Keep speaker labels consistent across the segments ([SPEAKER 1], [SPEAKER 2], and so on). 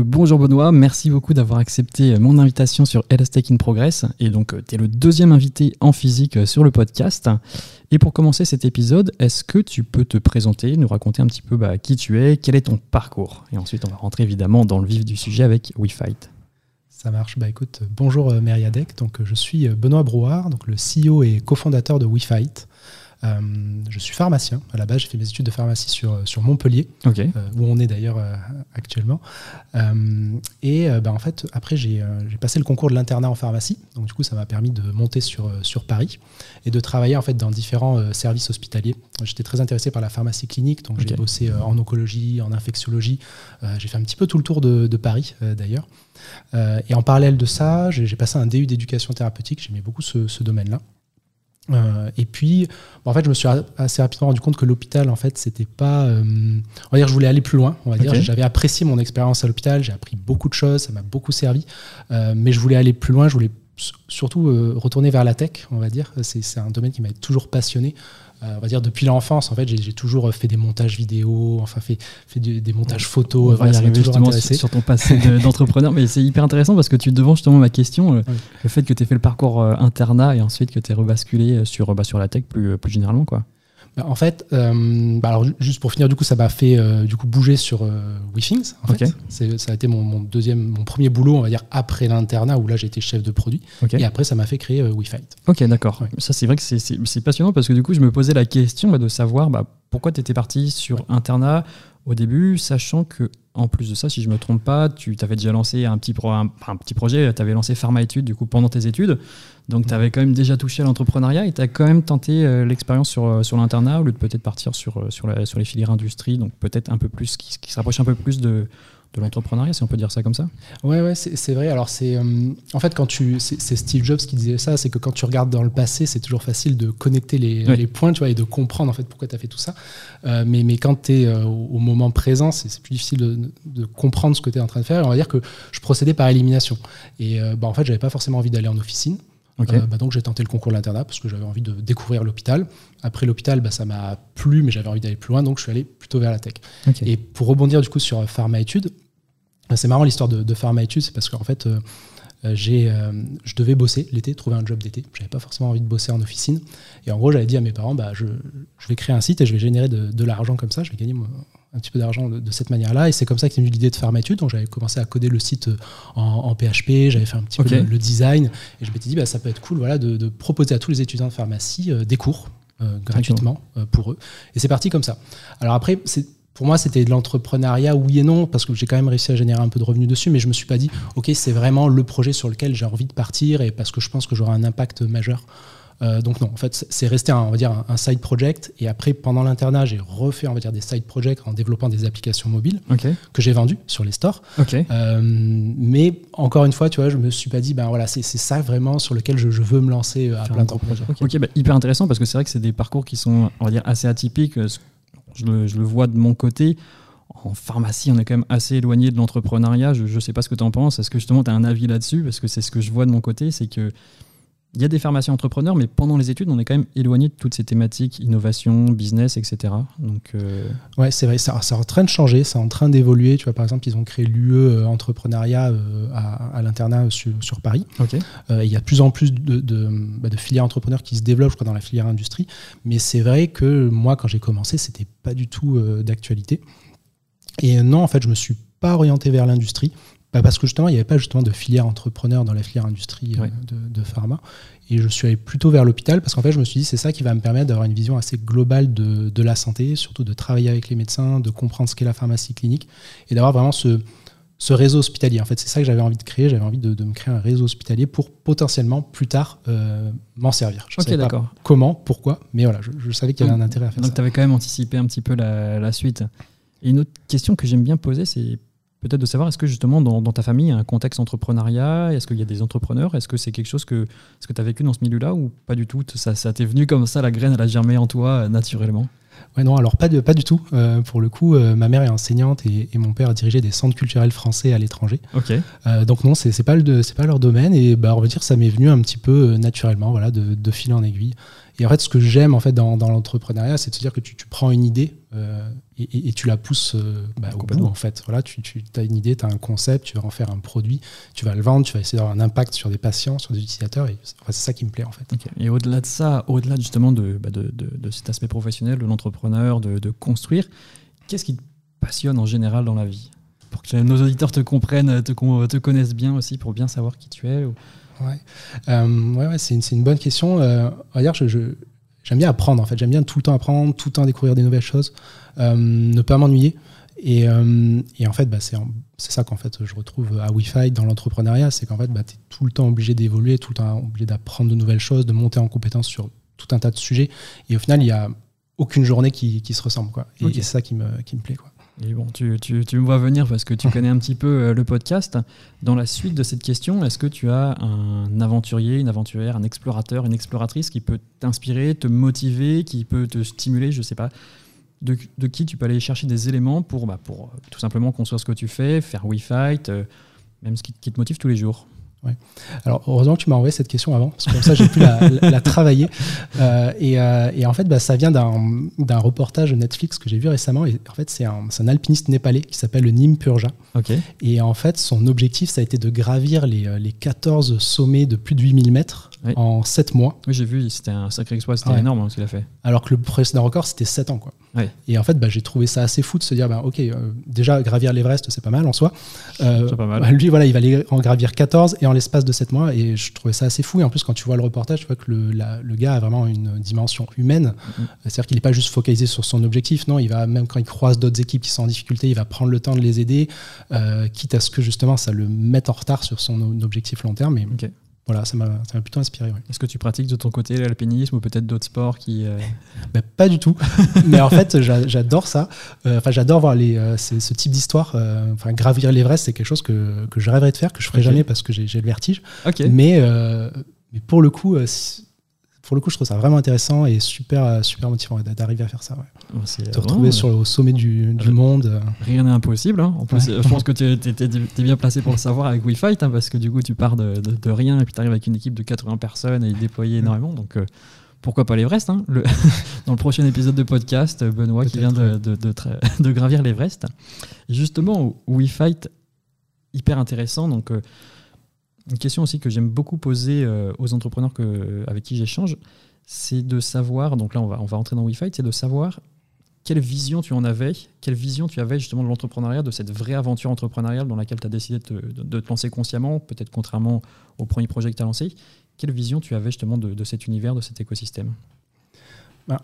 [SPEAKER 1] bonjour Benoît, merci beaucoup d'avoir accepté mon invitation sur Elastic in Progress. Et donc, tu es le deuxième invité en physique sur le podcast. Et pour commencer cet épisode, est-ce que tu peux te présenter, nous raconter un petit peu bah, qui tu es, quel est ton parcours? Et ensuite, on va rentrer évidemment dans le vif du sujet avec WeFight.
[SPEAKER 2] Ça marche. Bah écoute, bonjour euh, Meriadec. Donc, je suis euh, Benoît Brouard, donc le CEO et cofondateur de WeFight. Euh, je suis pharmacien. À la base, j'ai fait mes études de pharmacie sur, sur Montpellier,
[SPEAKER 1] euh,
[SPEAKER 2] où on est d'ailleurs euh, actuellement. et bah, en fait, après, j'ai passé le concours de l'internat en pharmacie. Donc, du coup, ça m'a permis de monter sur, sur Paris et de travailler en fait dans différents services hospitaliers. J'étais très intéressé par la pharmacie clinique, donc j'ai bossé en oncologie, en infectiologie. j'ai fait un petit peu tout le tour de, de Paris d'ailleurs. et en parallèle de ça, j'ai passé un DU d'éducation thérapeutique. J'aimais beaucoup ce, ce domaine-là. Euh, et puis, en fait, je me suis assez rapidement rendu compte que l'hôpital, en fait, c'était pas. Euh, on va dire, je voulais aller plus loin. On va dire, j'avais apprécié mon expérience à l'hôpital, j'ai appris beaucoup de choses, ça m'a beaucoup servi. Euh, mais je voulais aller plus loin. Je voulais surtout retourner vers la tech. On va dire, c'est un domaine qui m'a toujours passionné. Euh, on va dire depuis l'enfance, en fait, j'ai toujours fait des montages vidéo, enfin fait, fait des, montages photos.
[SPEAKER 1] On va y arriver justement sur, ton passé d'entrepreneur, mais c'est hyper intéressant parce que tu devant justement ma question, euh, le fait que tu aies fait le parcours euh, internat et ensuite que tu aies rebasculé sur, bah, sur la tech plus, plus généralement, quoi.
[SPEAKER 2] Bah, en fait, euh, bah, alors juste pour finir, du coup, ça m'a fait euh, du coup bouger sur euh, WeThings. En fait. Ça a été mon, deuxième, mon premier boulot, on va dire après l'internat où là été chef de produit. Et après, ça m'a fait créer WeFight.
[SPEAKER 1] Ok, d'accord. Ça, c'est vrai que c'est passionnant parce que du coup, je me posais la question bah, de savoir pourquoi tu étais parti sur internat au début, sachant que en plus de ça, si je me trompe pas, tu avais déjà lancé un petit, un, petit projet, tu avais lancé Pharma Études du coup pendant tes études. Donc tu avais quand même déjà touché à l'entrepreneuriat et tu as quand même tenté euh, l'expérience sur, euh, sur l'internat au lieu de peut-être partir sur, euh, sur, la, sur les filières industrie, donc peut-être un peu plus, qui, qui se rapproche un peu plus de, de l'entrepreneuriat, si on peut dire ça comme ça.
[SPEAKER 2] Ouais, ouais, c'est vrai. Alors c'est en fait quand tu, c'est Steve Jobs qui disait ça, c'est que quand tu regardes dans le passé, c'est toujours facile de connecter les, les, points, tu vois, et de comprendre en fait pourquoi tu as fait tout ça. mais, mais quand tu es au moment présent, c'est plus difficile de, de, comprendre ce que tu es en train de faire. on va dire que je procédais par élimination. Et bah, en fait, j'avais pas forcément envie d'aller en officine. Euh, bah, donc j'ai tenté le concours de l'internat parce que j'avais envie de découvrir l'hôpital. Après l'hôpital, bah, ça m'a plu, mais j'avais envie d'aller plus loin, donc je suis allé plutôt vers la tech. Et pour rebondir du coup sur euh, pharma études, c'est marrant l'histoire de, pharma études, c'est parce qu'en fait, euh, j'ai, je devais bosser l'été, trouver un job d'été. J'avais pas forcément envie de bosser en officine. Et en gros, j'avais dit à mes parents, bah, je, je, vais créer un site et je vais générer de, de l'argent comme ça, je vais gagner un petit peu d'argent de, cette manière-là. Et c'est comme ça qu'est venue l'idée de faire ma étude. Donc j'avais commencé à coder le site euh, en, PHP, j'avais fait un petit peu le, design. Et je m'étais dit, bah, ça peut être cool voilà, de, proposer à tous les étudiants de pharmacie euh, des cours euh, gratuitement pour eux. Et c'est parti comme ça. Alors après, pour moi, c'était de l'entrepreneuriat, oui et non, parce que j'ai quand même réussi à générer un peu de revenus dessus, mais je me suis pas dit, OK, c'est vraiment le projet sur lequel j'ai envie de partir et parce que je pense que j'aurai un impact majeur euh, donc non, en fait, c'est resté un, on va dire un, side project. Et après, pendant l'internat, j'ai refait, on va dire, des side projects en développant des applications mobiles que j'ai vendues sur les stores. Euh, mais encore une fois, tu vois, je me suis pas dit, ben voilà, c'est ça vraiment sur lequel je, veux me lancer euh, à plein temps.
[SPEAKER 1] Ok, bah, hyper intéressant parce que c'est vrai que c'est des parcours qui sont, on va dire, assez atypiques. Je le, vois de mon côté en pharmacie, on est quand même assez éloigné de l'entrepreneuriat. Je ne sais pas ce que tu en penses. Est-ce que justement tu as un avis là-dessus? Parce que c'est ce que je vois de mon côté, c'est que il y a des pharmaciens entrepreneurs, mais pendant les études, on est quand même éloigné de toutes ces thématiques, innovation, business, etc. Donc,
[SPEAKER 2] euh... Ouais, c'est vrai, ça, est en train de changer, c'est en train d'évoluer. Tu vois, par exemple, ils ont créé l'UE euh, entrepreneuriat euh, à, l'internat sur, Paris. Euh, il y a de plus en plus de, bah, de, filières entrepreneurs qui se développent, je crois, dans la filière industrie. Mais c'est vrai que moi, quand j'ai commencé, c'était pas du tout d'actualité. Et non, en fait, je me suis pas orienté vers l'industrie. Bah, parce que justement, il n'y avait pas justement de filière entrepreneur dans la filière industrie euh, de, pharma. Et je suis allé plutôt vers l'hôpital parce qu'en fait, je me suis dit, c'est ça qui va me permettre d'avoir une vision assez globale de, de, la santé, surtout de travailler avec les médecins, de comprendre ce qu'est la pharmacie clinique et d'avoir vraiment ce, ce réseau hospitalier. En fait, c'est ça que j'avais envie de créer. J'avais envie de, me créer un réseau hospitalier pour potentiellement plus tard euh, m'en servir.
[SPEAKER 1] Je ne pas
[SPEAKER 2] comment, pourquoi, mais voilà, je, savais qu'il y avait un intérêt à faire
[SPEAKER 1] donc
[SPEAKER 2] ça.
[SPEAKER 1] Donc, tu avais quand même anticipé un petit peu la, la suite. Et une autre question que j'aime bien poser, c'est peut-être de savoir, est-ce que justement dans, ta famille, il y a un contexte entrepreneuriat? Est-ce qu'il y a des entrepreneurs? Est-ce que c'est quelque chose que, ce que tu as vécu dans ce milieu-là ou pas du tout? Ça, ça t'est venu comme ça, la graine, elle a germé en toi euh, naturellement?
[SPEAKER 2] Ouais, non, alors pas, de, pas du tout. Euh, pour le coup, euh, ma mère est enseignante et, mon père a dirigé des centres culturels français à l'étranger. Donc non, c'est pas, le, pas leur domaine et bah, on va dire ça m'est venu un petit peu naturellement, voilà, de, fil en aiguille. Et en fait, ce que j'aime en fait dans, l'entrepreneuriat, c'est de se dire que tu, prends une idée euh, et, tu la pousses euh, bah, au bout. En fait, voilà, tu, tu as une idée, tu as un concept, tu vas en faire un produit, tu vas le vendre, tu vas essayer d'avoir un impact sur des patients, sur des utilisateurs. Et c'est ça qui me plaît en fait.
[SPEAKER 1] Et au-delà de ça, au-delà justement bah, de, de, de, cet aspect professionnel de l'entrepreneur, de, construire, qu'est-ce qui te passionne en général dans la vie? Pour que nos auditeurs te comprennent, te, te connaissent bien aussi, pour bien savoir qui tu es
[SPEAKER 2] Ouais, euh, ouais, ouais c'est une, une, bonne question. Euh, D'ailleurs, je, j'aime bien apprendre en fait. J'aime bien tout le temps apprendre, tout le temps découvrir des nouvelles choses, euh, ne pas m'ennuyer. Et, euh, et, en fait, bah, c'est, ça qu'en fait je retrouve à Wi-Fi dans l'entrepreneuriat, c'est qu'en fait, bah, tu es tout le temps obligé d'évoluer, tout le temps obligé d'apprendre de nouvelles choses, de monter en compétence sur tout un tas de sujets. Et au final, il n'y a aucune journée qui, qui se ressemble. Quoi. Et, et c'est ça qui me, qui me plaît. Quoi.
[SPEAKER 1] Tu, tu, me vois venir parce que tu connais un petit peu euh, le podcast. Dans la suite de cette question, est-ce que tu as un aventurier, une aventurière, un explorateur, une exploratrice qui peut t'inspirer, te motiver, qui peut te stimuler, je ne sais pas, de, qui tu peux aller chercher des éléments pour, bah, pour euh, tout simplement construire ce que tu fais, faire WeFight, euh, même ce qui te motive tous les jours
[SPEAKER 2] Ouais. Alors heureusement que tu m'as envoyé cette question avant, parce que comme ça j'ai pu la, la, travailler. Euh, et, euh, et, en fait, bah, ça vient d'un reportage Netflix que j'ai vu récemment. Et en fait, c'est un, un, alpiniste népalais qui s'appelle le Nim Purja.
[SPEAKER 1] Okay.
[SPEAKER 2] Et en fait, son objectif, ça a été de gravir les, euh, les 14 sommets de plus de 8000 mètres en 7 mois.
[SPEAKER 1] Oui, j'ai vu, c'était un sacré exploit, c'était énorme hein, ce qu'il a fait.
[SPEAKER 2] Alors que le précédent record, c'était 7 ans. Quoi. Et en fait, bah, j'ai trouvé ça assez fou de se dire, bah, ok, euh, déjà gravir l'Everest, c'est pas mal en soi.
[SPEAKER 1] Euh, pas mal.
[SPEAKER 2] Bah, lui, voilà, il va aller en gravir 14 et en l'espace de 7 mois. Et je trouvais ça assez fou. Et en plus, quand tu vois le reportage, tu vois que le, le gars a vraiment une dimension humaine. Mm-hmm. C'est-à-dire qu'il n'est pas juste focalisé sur son objectif. Non, il va, même quand il croise d'autres équipes qui sont en difficulté, il va prendre le temps de les aider, euh, quitte à ce que justement ça le mette en retard sur son objectif long terme. Mais voilà, ça m'a plutôt inspiré.
[SPEAKER 1] Est-ce que tu pratiques de ton côté l'alpinisme ou peut-être d'autres sports qui euh,
[SPEAKER 2] ben, Pas du tout. Mais en fait, j'adore ça. Euh, enfin, j'adore voir les, euh, ce type d'histoire. enfin, gravir l'Everest, c'est quelque chose que, que, je rêverais de faire, que je ferai jamais parce que j'ai le vertige. Mais, mais pour le coup, pour le coup, je trouve ça vraiment intéressant et super, super motivant d'arriver à faire ça. Ouais. Te retrouver sur le, au sommet du, du monde.
[SPEAKER 1] Rien n'est impossible. Hein. En plus, je pense que tu es, bien placé pour le savoir avec WeFight, hein, parce que du coup, tu pars de, de, rien et puis tu arrives avec une équipe de 80 personnes et déployer énormément. Donc, euh, pourquoi pas l'Everest hein, le Dans le prochain épisode de podcast, Benoît qui vient de, de gravir l'Everest. Justement, WeFight, hyper intéressant. Donc, euh, une question aussi que j'aime beaucoup poser euh, aux entrepreneurs que, avec qui j'échange, c'est de savoir, donc là on va, on va entrer dans WeFight, c'est de savoir quelle vision tu en avais, quelle vision tu avais justement de l'entrepreneuriat, de cette vraie aventure entrepreneuriale dans laquelle tu as décidé de te, lancer consciemment, peut-être contrairement au premier projet que tu as lancé. Quelle vision tu avais justement de, cet univers, de cet écosystème?
[SPEAKER 2] Bah,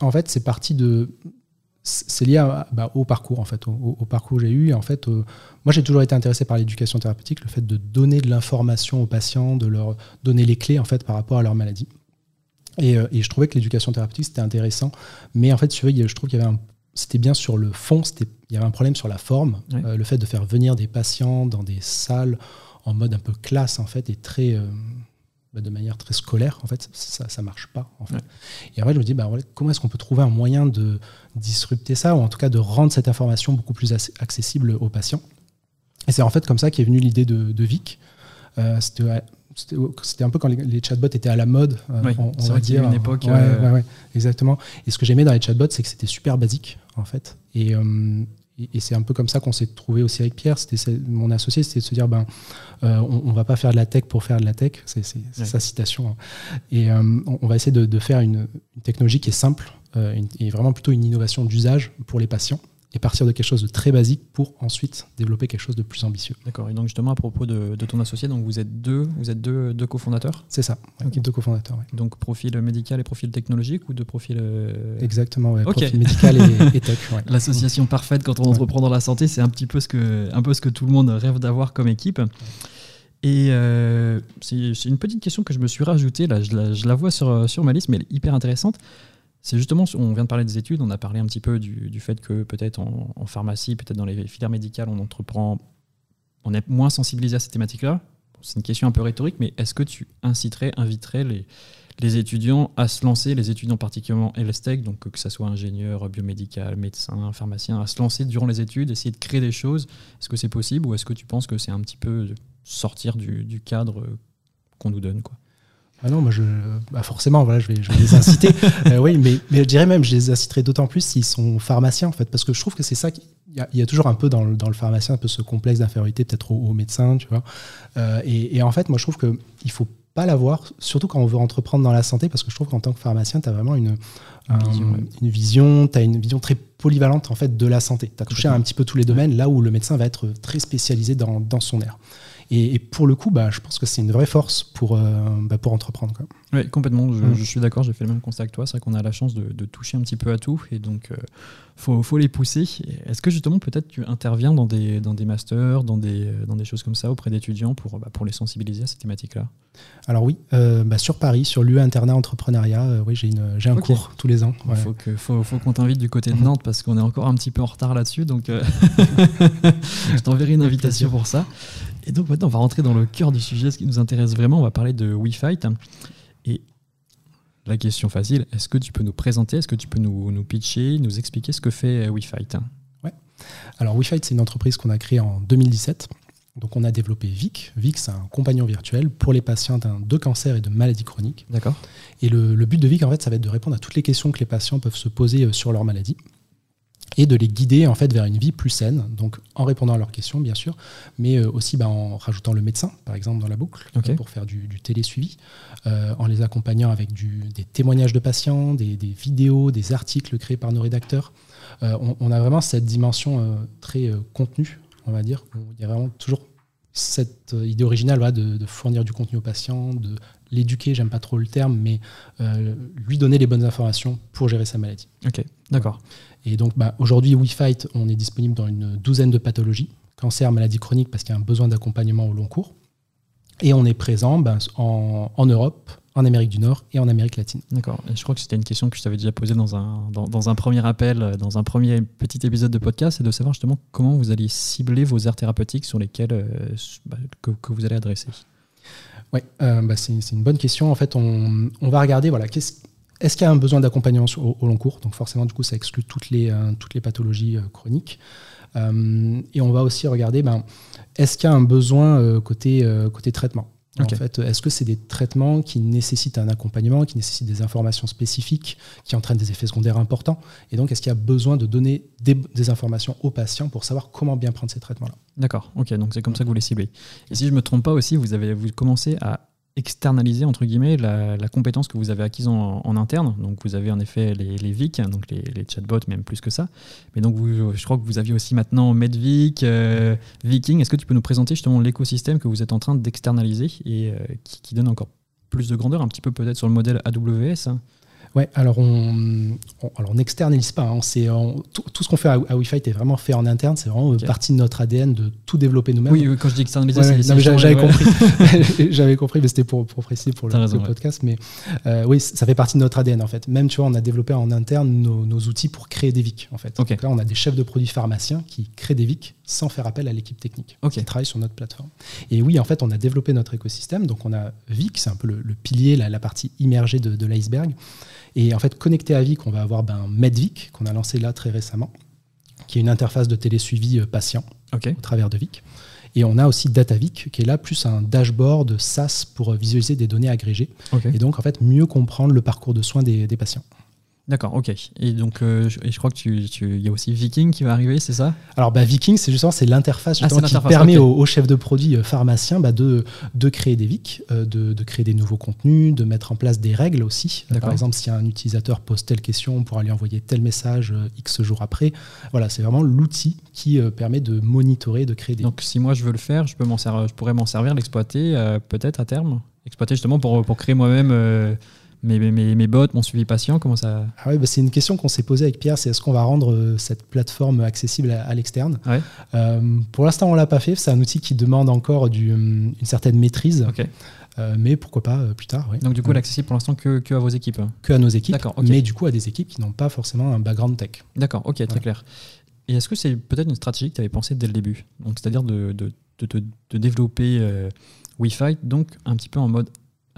[SPEAKER 2] En fait, c'est parti de, c'est lié bah, au parcours en fait, au, parcours que j'ai eu. En fait, euh, moi j'ai toujours été intéressé par l'éducation thérapeutique, le fait de donner de l'information aux patients, de leur donner les clés en fait par rapport à leur maladie. Et, euh, je trouvais que l'éducation thérapeutique c'était intéressant, mais en fait, tu je trouve qu'il y avait c'était bien sur le fond, il y avait un problème sur la forme, euh, le fait de faire venir des patients dans des salles en mode un peu classe en fait et très bah, de manière très scolaire, en fait, ça ne marche pas. En fait. Et après, je me dis, bah, comment est-ce qu'on peut trouver un moyen de disrupter ça, ou en tout cas de rendre cette information beaucoup plus accessible aux patients? Et c'est en fait comme ça qu'est venue l'idée de, Vic. Euh, c'était un peu quand les, chatbots étaient à la mode,
[SPEAKER 1] euh, on, va dire. une époque.
[SPEAKER 2] Euh, exactement. Et ce que j'aimais dans les chatbots, c'est que c'était super basique, en fait. Et, et, c'est un peu comme ça qu'on s'est trouvé aussi avec Pierre. C'était mon associé, c'était de se dire ben, euh, on, ne va pas faire de la tech pour faire de la tech. C'est sa citation. Hein. Et euh, on, va essayer de, faire une, technologie qui est simple euh, et vraiment plutôt une innovation d'usage pour les patients et partir de quelque chose de très basique pour ensuite développer quelque chose de plus ambitieux.
[SPEAKER 1] D'accord. Et donc justement à propos de, ton associé, donc vous êtes deux, vous êtes deux, deux cofondateurs.
[SPEAKER 2] C'est ça. Deux cofondateurs.
[SPEAKER 1] Donc profil médical et profil technologique ou de profil.
[SPEAKER 2] Euh, Exactement. Ouais, Profil médical et, tech.
[SPEAKER 1] L'association parfaite quand on entreprend dans la santé, c'est un petit peu ce que un peu ce que tout le monde rêve d'avoir comme équipe. Et euh, c'est une petite question que je me suis rajoutée, là, je la, je la vois sur, sur ma liste, mais elle est hyper intéressante. C'est justement, on vient de parler des études, on a parlé un petit peu du, fait que peut-être en, pharmacie, peut-être dans les filières médicales, on entreprend, on est moins sensibilisé à ces thématiques-là. C'est une question un peu rhétorique, mais est-ce que tu inciterais, inviterais les, étudiants à se lancer, les étudiants particulièrement LSTEC, donc que ce soit ingénieur, biomédical, médecin, pharmacien, à se lancer durant les études, essayer de créer des choses? Est-ce que c'est possible ou est-ce que tu penses que c'est un petit peu sortir du, du cadre qu'on nous donne quoi?
[SPEAKER 2] Ah non, moi je, bah forcément, voilà, je vais, je vais les inciter. euh, oui, mais, mais je dirais même, je les inciterai d'autant plus s'ils sont pharmaciens, en fait, parce que je trouve que c'est ça. Il y, y, a toujours un peu dans le, dans le pharmacien un peu ce complexe d'infériorité, peut-être au, au, médecin, tu vois. Euh, et, et, en fait, moi je trouve qu'il faut pas l'avoir, surtout quand on veut entreprendre dans la santé, parce que je trouve qu'en tant que pharmacien, tu as vraiment une, un, vision, ouais. une vision, tu as une vision très polyvalente en fait de la santé. Tu as touché un petit peu tous les domaines, là où le médecin va être très spécialisé dans, dans son aire. Et, pour le coup, bah, je pense que c'est une vraie force pour, euh, bah, pour entreprendre. Quoi.
[SPEAKER 1] Oui, complètement. Je, mmh. je suis d'accord, j'ai fait le même constat que toi. C'est vrai qu'on a la chance de, de, toucher un petit peu à tout. Et donc, il euh, faut, faut, les pousser. Est-ce que justement, peut-être tu interviens dans des, dans des masters, dans des, dans des choses comme ça auprès d'étudiants pour, bah, pour les sensibiliser à ces thématiques-là?
[SPEAKER 2] Alors oui, euh, bah, sur Paris, sur l'UE Internat Entrepreneuriat, euh, oui, j'ai un okay. cours tous les ans.
[SPEAKER 1] Il ouais. faut qu'on faut, faut qu'on t'invite du côté de Nantes parce qu'on est encore un petit peu en retard là-dessus. Donc, euh, je t'enverrai une invitation pour ça. Et donc maintenant, on va rentrer dans le cœur du sujet, ce qui nous intéresse vraiment. On va parler de WeFight. Et la question facile, est-ce que tu peux nous présenter, est-ce que tu peux nous, nous pitcher, nous expliquer ce que fait WeFight?
[SPEAKER 2] Ouais. Alors WeFight, c'est une entreprise qu'on a créée en 2017. Donc on a développé VIC. VIC, c'est un compagnon virtuel pour les patients de cancer et de maladies chroniques.
[SPEAKER 1] D'accord.
[SPEAKER 2] Et le, le, but de VIC, en fait, ça va être de répondre à toutes les questions que les patients peuvent se poser sur leur maladie et de les guider en fait vers une vie plus saine, donc en répondant à leurs questions bien sûr, mais aussi bah, en rajoutant le médecin par exemple dans la boucle
[SPEAKER 1] okay.
[SPEAKER 2] pour faire du, du télésuivi, euh, en les accompagnant avec du, des témoignages de patients, des, des, vidéos, des articles créés par nos rédacteurs. Euh, on, on, a vraiment cette dimension euh, très contenue, on va dire. Il y a vraiment toujours cette idée originale voilà, de, de, fournir du contenu aux patients, de l'éduquer, j'aime pas trop le terme, mais euh, lui donner les bonnes informations pour gérer sa maladie.
[SPEAKER 1] Ok, d'accord.
[SPEAKER 2] Et donc bah, aujourd'hui, WeFight, on est disponible dans une douzaine de pathologies, cancer, maladie chronique, parce qu'il y a un besoin d'accompagnement au long cours. Et on est présent bah, en, en, Europe, en Amérique du Nord et en Amérique latine.
[SPEAKER 1] D'accord. Et je crois que c'était une question que je t'avais déjà posée dans un, dans, dans, un premier appel, dans un premier petit épisode de podcast, c'est de savoir justement comment vous allez cibler vos aires thérapeutiques sur lesquelles euh, bah, que, que, vous allez adresser.
[SPEAKER 2] Oui, euh, bah c'est une bonne question. En fait, on, va regarder, voilà, est-ce qu'il y a un besoin d'accompagnement au, long cours? Donc forcément, du coup, ça exclut toutes les, euh, toutes les pathologies euh, chroniques. Et on va aussi regarder, ben, est-ce qu'il y a un besoin côté, côté traitement?
[SPEAKER 1] Okay.
[SPEAKER 2] En fait, est-ce que c'est des traitements qui nécessitent un accompagnement, qui nécessitent des informations spécifiques, qui entraînent des effets secondaires importants? Et donc, est-ce qu'il y a besoin de donner des, des, informations aux patients pour savoir comment bien prendre ces traitements-là?
[SPEAKER 1] D'accord, ok, donc c'est comme ça que vous les ciblez. Et si je ne me trompe pas aussi, vous avez vous commencez à externaliser entre guillemets la, compétence que vous avez acquise en, interne. Donc vous avez en effet les, les VIC, donc les, chatbots, même plus que ça. Mais donc vous, je crois que vous aviez aussi maintenant MedVic, euh, Viking. Est-ce que tu peux nous présenter justement l'écosystème que vous êtes en train d'externaliser et euh, qui, qui, donne encore plus de grandeur, un petit peu peut-être sur le modèle AWS hein?
[SPEAKER 2] Ouais, alors on, on, alors on n'externalise pas. Hein, c'est tout, tout, ce qu'on fait à, à Wi-Fi est vraiment fait en interne. C'est vraiment okay. partie de notre ADN de tout développer nous-mêmes.
[SPEAKER 1] Oui, quand je dis externaliser,
[SPEAKER 2] ouais,
[SPEAKER 1] c'est.
[SPEAKER 2] J'avais ouais. compris. j'avais compris, mais c'était pour, pour préciser pour le, raison, le podcast. Mais euh, oui, ça fait partie de notre ADN en fait. Même tu vois, on a développé en interne nos, nos outils pour créer des VIC en fait.
[SPEAKER 1] Okay.
[SPEAKER 2] Donc là, on a des chefs de produits pharmaciens qui créent des VIC sans faire appel à l'équipe technique
[SPEAKER 1] okay.
[SPEAKER 2] qui travaille sur notre plateforme. Et oui, en fait, on a développé notre écosystème. Donc on a VIC, c'est un peu le, le pilier, la, la, partie immergée de, de l'iceberg. Et en fait, connecté à Vic, on va avoir ben, MedVic, qu'on a lancé là très récemment, qui est une interface de télésuivi patient
[SPEAKER 1] okay.
[SPEAKER 2] au travers de Vic. Et on a aussi DataVic, qui est là plus un dashboard SaaS pour visualiser des données agrégées.
[SPEAKER 1] Okay.
[SPEAKER 2] Et donc, en fait, mieux comprendre le parcours de soins des, des patients.
[SPEAKER 1] D'accord, ok. Et donc, euh, je, et je crois que tu, tu, y a aussi Viking qui va arriver, c'est ça?
[SPEAKER 2] Alors, bah, Viking, c'est justement c'est l'interface ah, qui permet okay. aux, aux, chefs de produits euh, pharmaciens bah, de, de créer des VIC, euh, de, de, créer des nouveaux contenus, de mettre en place des règles aussi. Par exemple, si un utilisateur pose telle question, on pourra lui envoyer tel message euh, X jours après. Voilà, c'est vraiment l'outil qui permet de monitorer, de créer des.
[SPEAKER 1] Donc, si moi je veux le faire, je, peux servir, je pourrais m'en servir, l'exploiter peut-être à terme? Exploiter justement pour, pour créer moi-même mes, mes, mes bots, mon suivi patient Comment ça
[SPEAKER 2] ah ouais, bah C'est une question qu'on s'est posée avec Pierre, c'est est-ce qu'on va rendre euh, cette plateforme accessible à, à l'externe?
[SPEAKER 1] Ouais.
[SPEAKER 2] euh, Pour l'instant, on l'a pas fait. C'est un outil qui demande encore du, une certaine maîtrise.
[SPEAKER 1] Okay.
[SPEAKER 2] Euh, mais pourquoi pas euh, plus tard. Ouais.
[SPEAKER 1] Donc du coup, elle est accessible pour l'instant que, que, à vos équipes
[SPEAKER 2] Que à nos équipes,
[SPEAKER 1] okay.
[SPEAKER 2] mais du coup à des équipes qui n'ont pas forcément un background tech.
[SPEAKER 1] D'accord, ok, très ouais. clair. Et est-ce que c'est peut-être une stratégie que tu avais pensée dès le début? Donc c'est-à-dire de, de, de, de, développer euh, Wi-Fi, donc un petit peu en mode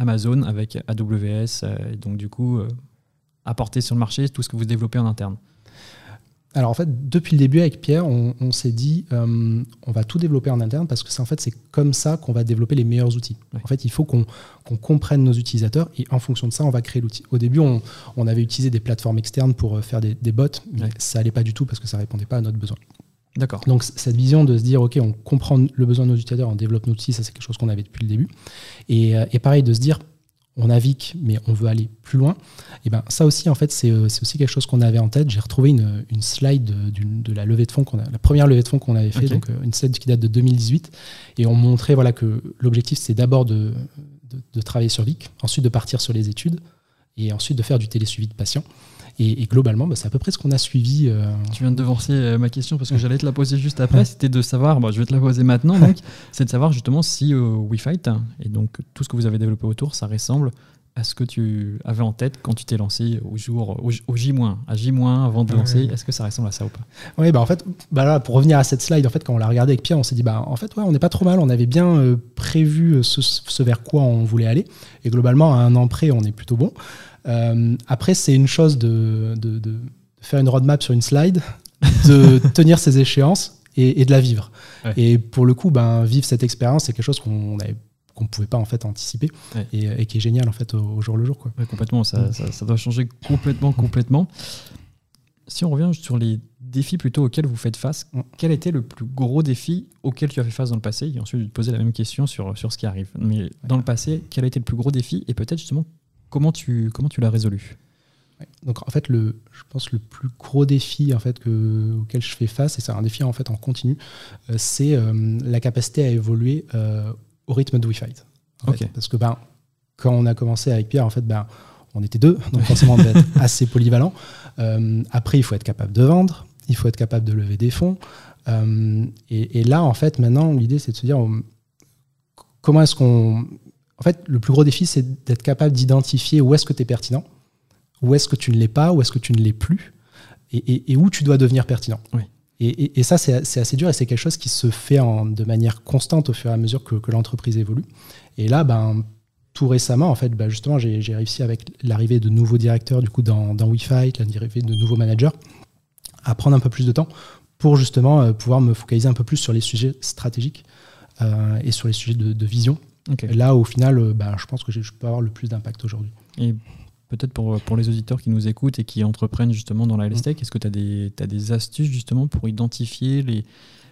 [SPEAKER 1] Amazon avec AWS, euh, et donc du coup, euh, apporter sur le marché tout ce que vous développez en interne
[SPEAKER 2] alors en fait, depuis le début avec Pierre, on, s'est dit, euh, on va tout développer en interne parce que c'est en fait c'est comme ça qu'on va développer les meilleurs outils. En fait, il faut qu'on comprenne nos utilisateurs et en fonction de ça, on va créer l'outil. Au début, on, avait utilisé des plateformes externes pour euh, faire des, bots, mais ça allait pas du tout parce que ça répondait pas à notre besoin.
[SPEAKER 1] D'accord.
[SPEAKER 2] Donc cette vision de se dire, ok, on comprend le besoin de nos utilisateurs, on développe nos outils, ça c'est quelque chose qu'on avait depuis le début. Et, et pareil de se dire, on navigue, mais on veut aller plus loin. Et ben ça aussi, en fait, c'est euh, aussi quelque chose qu'on avait en tête. J'ai retrouvé une, slide de, la levée de fonds qu'on a, la première levée de fonds qu'on avait fait, donc euh, une slide qui date de 2018, et on montrait voilà que l'objectif c'est d'abord de, travailler sur VIC, ensuite de partir sur les études, et ensuite de faire du télésuivi de patients. Et, globalement, bah, c'est à peu près ce qu'on a suivi. Euh,
[SPEAKER 1] tu viens de devancer euh, ma question parce que j'allais te la poser juste après. C'était de savoir, je vais te la poser maintenant, donc, c'est de savoir justement si euh, WeFight et donc tout ce que vous avez développé autour, ça ressemble à ce que tu avais en tête quand tu t'es lancé au jour au, J- à J- avant de lancer Est-ce que ça ressemble à ça ou pas?
[SPEAKER 2] Oui, bah en fait, bah là, pour revenir à cette slide, en fait, quand on l'a regardé avec Pierre, on s'est dit, bah en fait, ouais, on n'est pas trop mal. On avait bien prévu ce, ce, vers quoi on voulait aller, et globalement, à un an près, on est plutôt bon. Euh, après, c'est une chose de, faire une roadmap sur une slide, de tenir ses échéances et, de la vivre. Et pour le coup, ben, vivre cette expérience, c'est quelque chose qu'on avait qu'on ne pouvait pas en fait anticiper et, qui est génial en fait au, jour le jour. Quoi.
[SPEAKER 1] complètement, ça, ça, doit changer complètement, complètement. Si on revient sur les défis plutôt auxquels vous faites face, mm. quel était le plus gros défi auquel tu as fait face dans le passé? Et ensuite, je vais te poser la même question sur, sur ce qui arrive. Mais dans le passé, quel a été le plus gros défi? Et peut-être justement, Comment tu, comment tu l'as résolu?
[SPEAKER 2] Donc en fait, le, je pense le plus gros défi en fait que, auquel je fais face, et c'est un défi en fait en continu, euh, c'est euh, la capacité à évoluer euh, au rythme de WeFight. Parce que ben, quand on a commencé avec Pierre, en fait, ben, on était deux, donc forcément on devait être assez polyvalent. après, il faut être capable de vendre, il faut être capable de lever des fonds. Et, et, là, en fait, maintenant, l'idée c'est de se dire comment est-ce qu'on en fait, le plus gros défi, c'est d'être capable d'identifier où est-ce que tu es pertinent, où est-ce que tu ne l'es pas, où est-ce que tu ne l'es plus, et, où tu dois devenir pertinent. Et, ça, c'est assez dur et c'est quelque chose qui se fait de manière constante au fur et à mesure que, l'entreprise évolue. Et là, ben, tout récemment, en fait, ben, justement, j'ai réussi avec l'arrivée de nouveaux directeurs du coup, dans, dans Wi-Fi, l'arrivée de nouveaux managers, à prendre un peu plus de temps pour justement euh, pouvoir me focaliser un peu plus sur les sujets stratégiques euh, et sur les sujets de vision Là, au final, euh, bah, je pense que je peux avoir le plus d'impact aujourd'hui.
[SPEAKER 1] Et peut-être pour, pour les auditeurs qui nous écoutent et qui entreprennent justement dans la LSTEC, mm. est-ce que tu as des, as des astuces justement pour identifier les,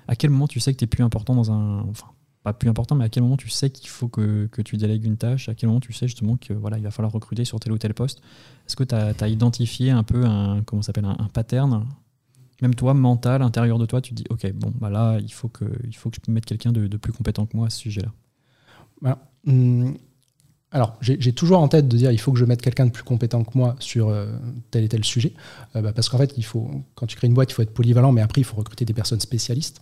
[SPEAKER 1] à quel moment tu sais que tu es plus important dans un. Enfin, pas plus important, mais à quel moment tu sais qu'il faut que, que, tu délègues une tâche, à quel moment tu sais justement que voilà, il va falloir recruter sur tel ou tel poste. Est-ce que tu as, identifié un peu un, comment s'appelle, un, pattern même toi, mental, intérieur de toi, tu te dis, ok, bon, bah là, il faut que, il faut que je mette quelqu'un de, de plus compétent que moi à ce sujet-là.
[SPEAKER 2] Hum, alors, j'ai toujours en tête de dire il faut que je mette quelqu'un de plus compétent que moi sur euh, tel et tel sujet. Euh, bah, parce qu'en fait, il faut, quand tu crées une boîte, il faut être polyvalent, mais après, il faut recruter des personnes spécialistes.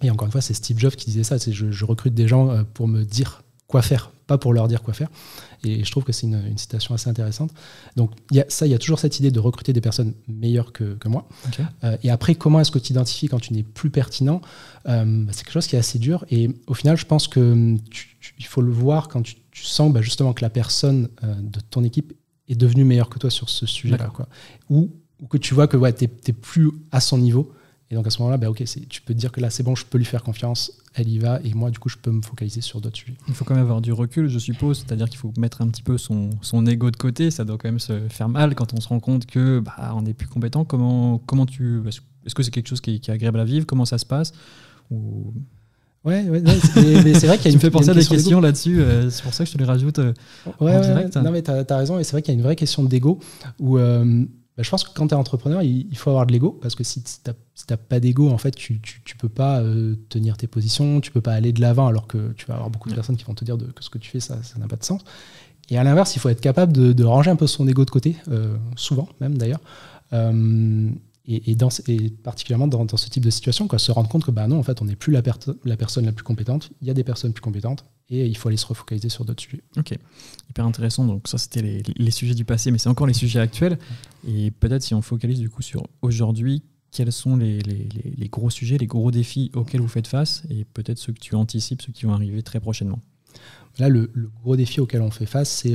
[SPEAKER 2] Et encore une fois, c'est Steve Jobs qui disait ça c'est je, je recrute des gens euh, pour me dire quoi faire, pas pour leur dire quoi faire. Et je trouve que c'est une, citation assez intéressante. Donc, y a, ça, il y a toujours cette idée de recruter des personnes meilleures que, que moi. Euh, et après, comment est-ce que tu identifies quand tu n'es plus pertinent euh, bah, C'est quelque chose qui est assez dur. Et au final, je pense que hum, il faut le voir quand tu, sens bah, justement que la personne euh, de ton équipe est devenue meilleure que toi sur ce sujet-là. Ou, ou, que tu vois que ouais, tu n'es plus à son niveau. Et donc à ce moment-là, bah, ok, tu peux te dire que là, c'est bon, je peux lui faire confiance, elle y va, et moi, du coup, je peux me focaliser sur d'autres sujets.
[SPEAKER 1] Il faut quand même avoir du recul, je suppose, c'est-à-dire qu'il faut mettre un petit peu son, son ego de côté, ça doit quand même se faire mal quand on se rend compte que bah, on n'est plus compétent. Comment, comment tu. Est-ce que c'est quelque chose qui est, agréable à vivre? Comment ça se passe? Ou...
[SPEAKER 2] Ouais, ouais c'est vrai qu'il y a
[SPEAKER 1] une. Tu me fais penser à des questions là-dessus, euh, c'est pour ça que je te les rajoute euh,
[SPEAKER 2] ouais, en direct. non, mais tu as, raison, et c'est vrai qu'il y a une vraie question d'ego où. Euh, bah, je pense que quand tu es entrepreneur, il, faut avoir de l'ego, parce que si tu n'as pas d'ego, en fait, tu ne peux pas euh, tenir tes positions, tu peux pas aller de l'avant, alors que tu vas avoir beaucoup de personnes qui vont te dire que ce que tu fais, ça n'a pas de sens. Et à l'inverse, il faut être capable de, ranger un peu son ego de côté, euh, souvent même d'ailleurs, euh, et, dans, et, particulièrement dans, ce type de situation, quoi, se rendre compte que bah non, en fait, on n'est plus la, la personne la plus compétente, il y a des personnes plus compétentes, et il faut aller se refocaliser sur d'autres sujets.
[SPEAKER 1] Ok, hyper intéressant. Donc ça, c'était les, sujets du passé, mais c'est encore les sujets actuels. Et peut-être si on focalise du coup sur aujourd'hui, quels sont les, gros sujets, les gros défis auxquels vous faites face, et peut-être ceux que tu anticipes, ceux qui vont arriver très prochainement.
[SPEAKER 2] Là, le, gros défi auquel on fait face, c'est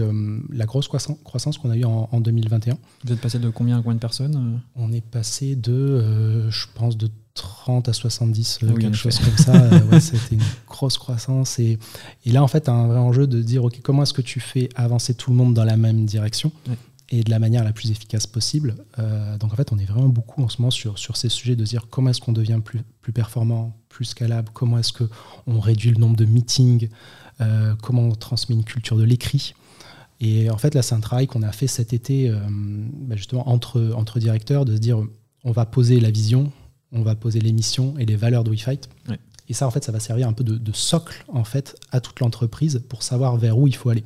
[SPEAKER 2] la grosse croissance qu'on a eue en, 2021.
[SPEAKER 1] Vous êtes passé de combien à combien de personnes
[SPEAKER 2] On est passé de, je pense, de 30 à 70, ah quelque chose comme ça. C'était une grosse croissance. Et, là, en fait, un vrai enjeu de dire, OK, comment est-ce que tu fais avancer tout le monde dans la même direction et de la manière la plus efficace possible? Euh, donc en fait, on est vraiment beaucoup en ce moment sur, sur ces sujets de dire comment est-ce qu'on devient plus, plus performant, plus scalable, comment est-ce qu'on réduit le nombre de meetings, euh, comment on transmet une culture de l'écrit. Et en fait, là, c'est un travail qu'on a fait cet été, euh, bah, justement, entre, entre directeurs, de se dire on va poser la vision, on va poser les missions et les valeurs de WeFight. Et ça, en fait, ça va servir un peu de, de socle en fait, à toute l'entreprise pour savoir vers où il faut aller.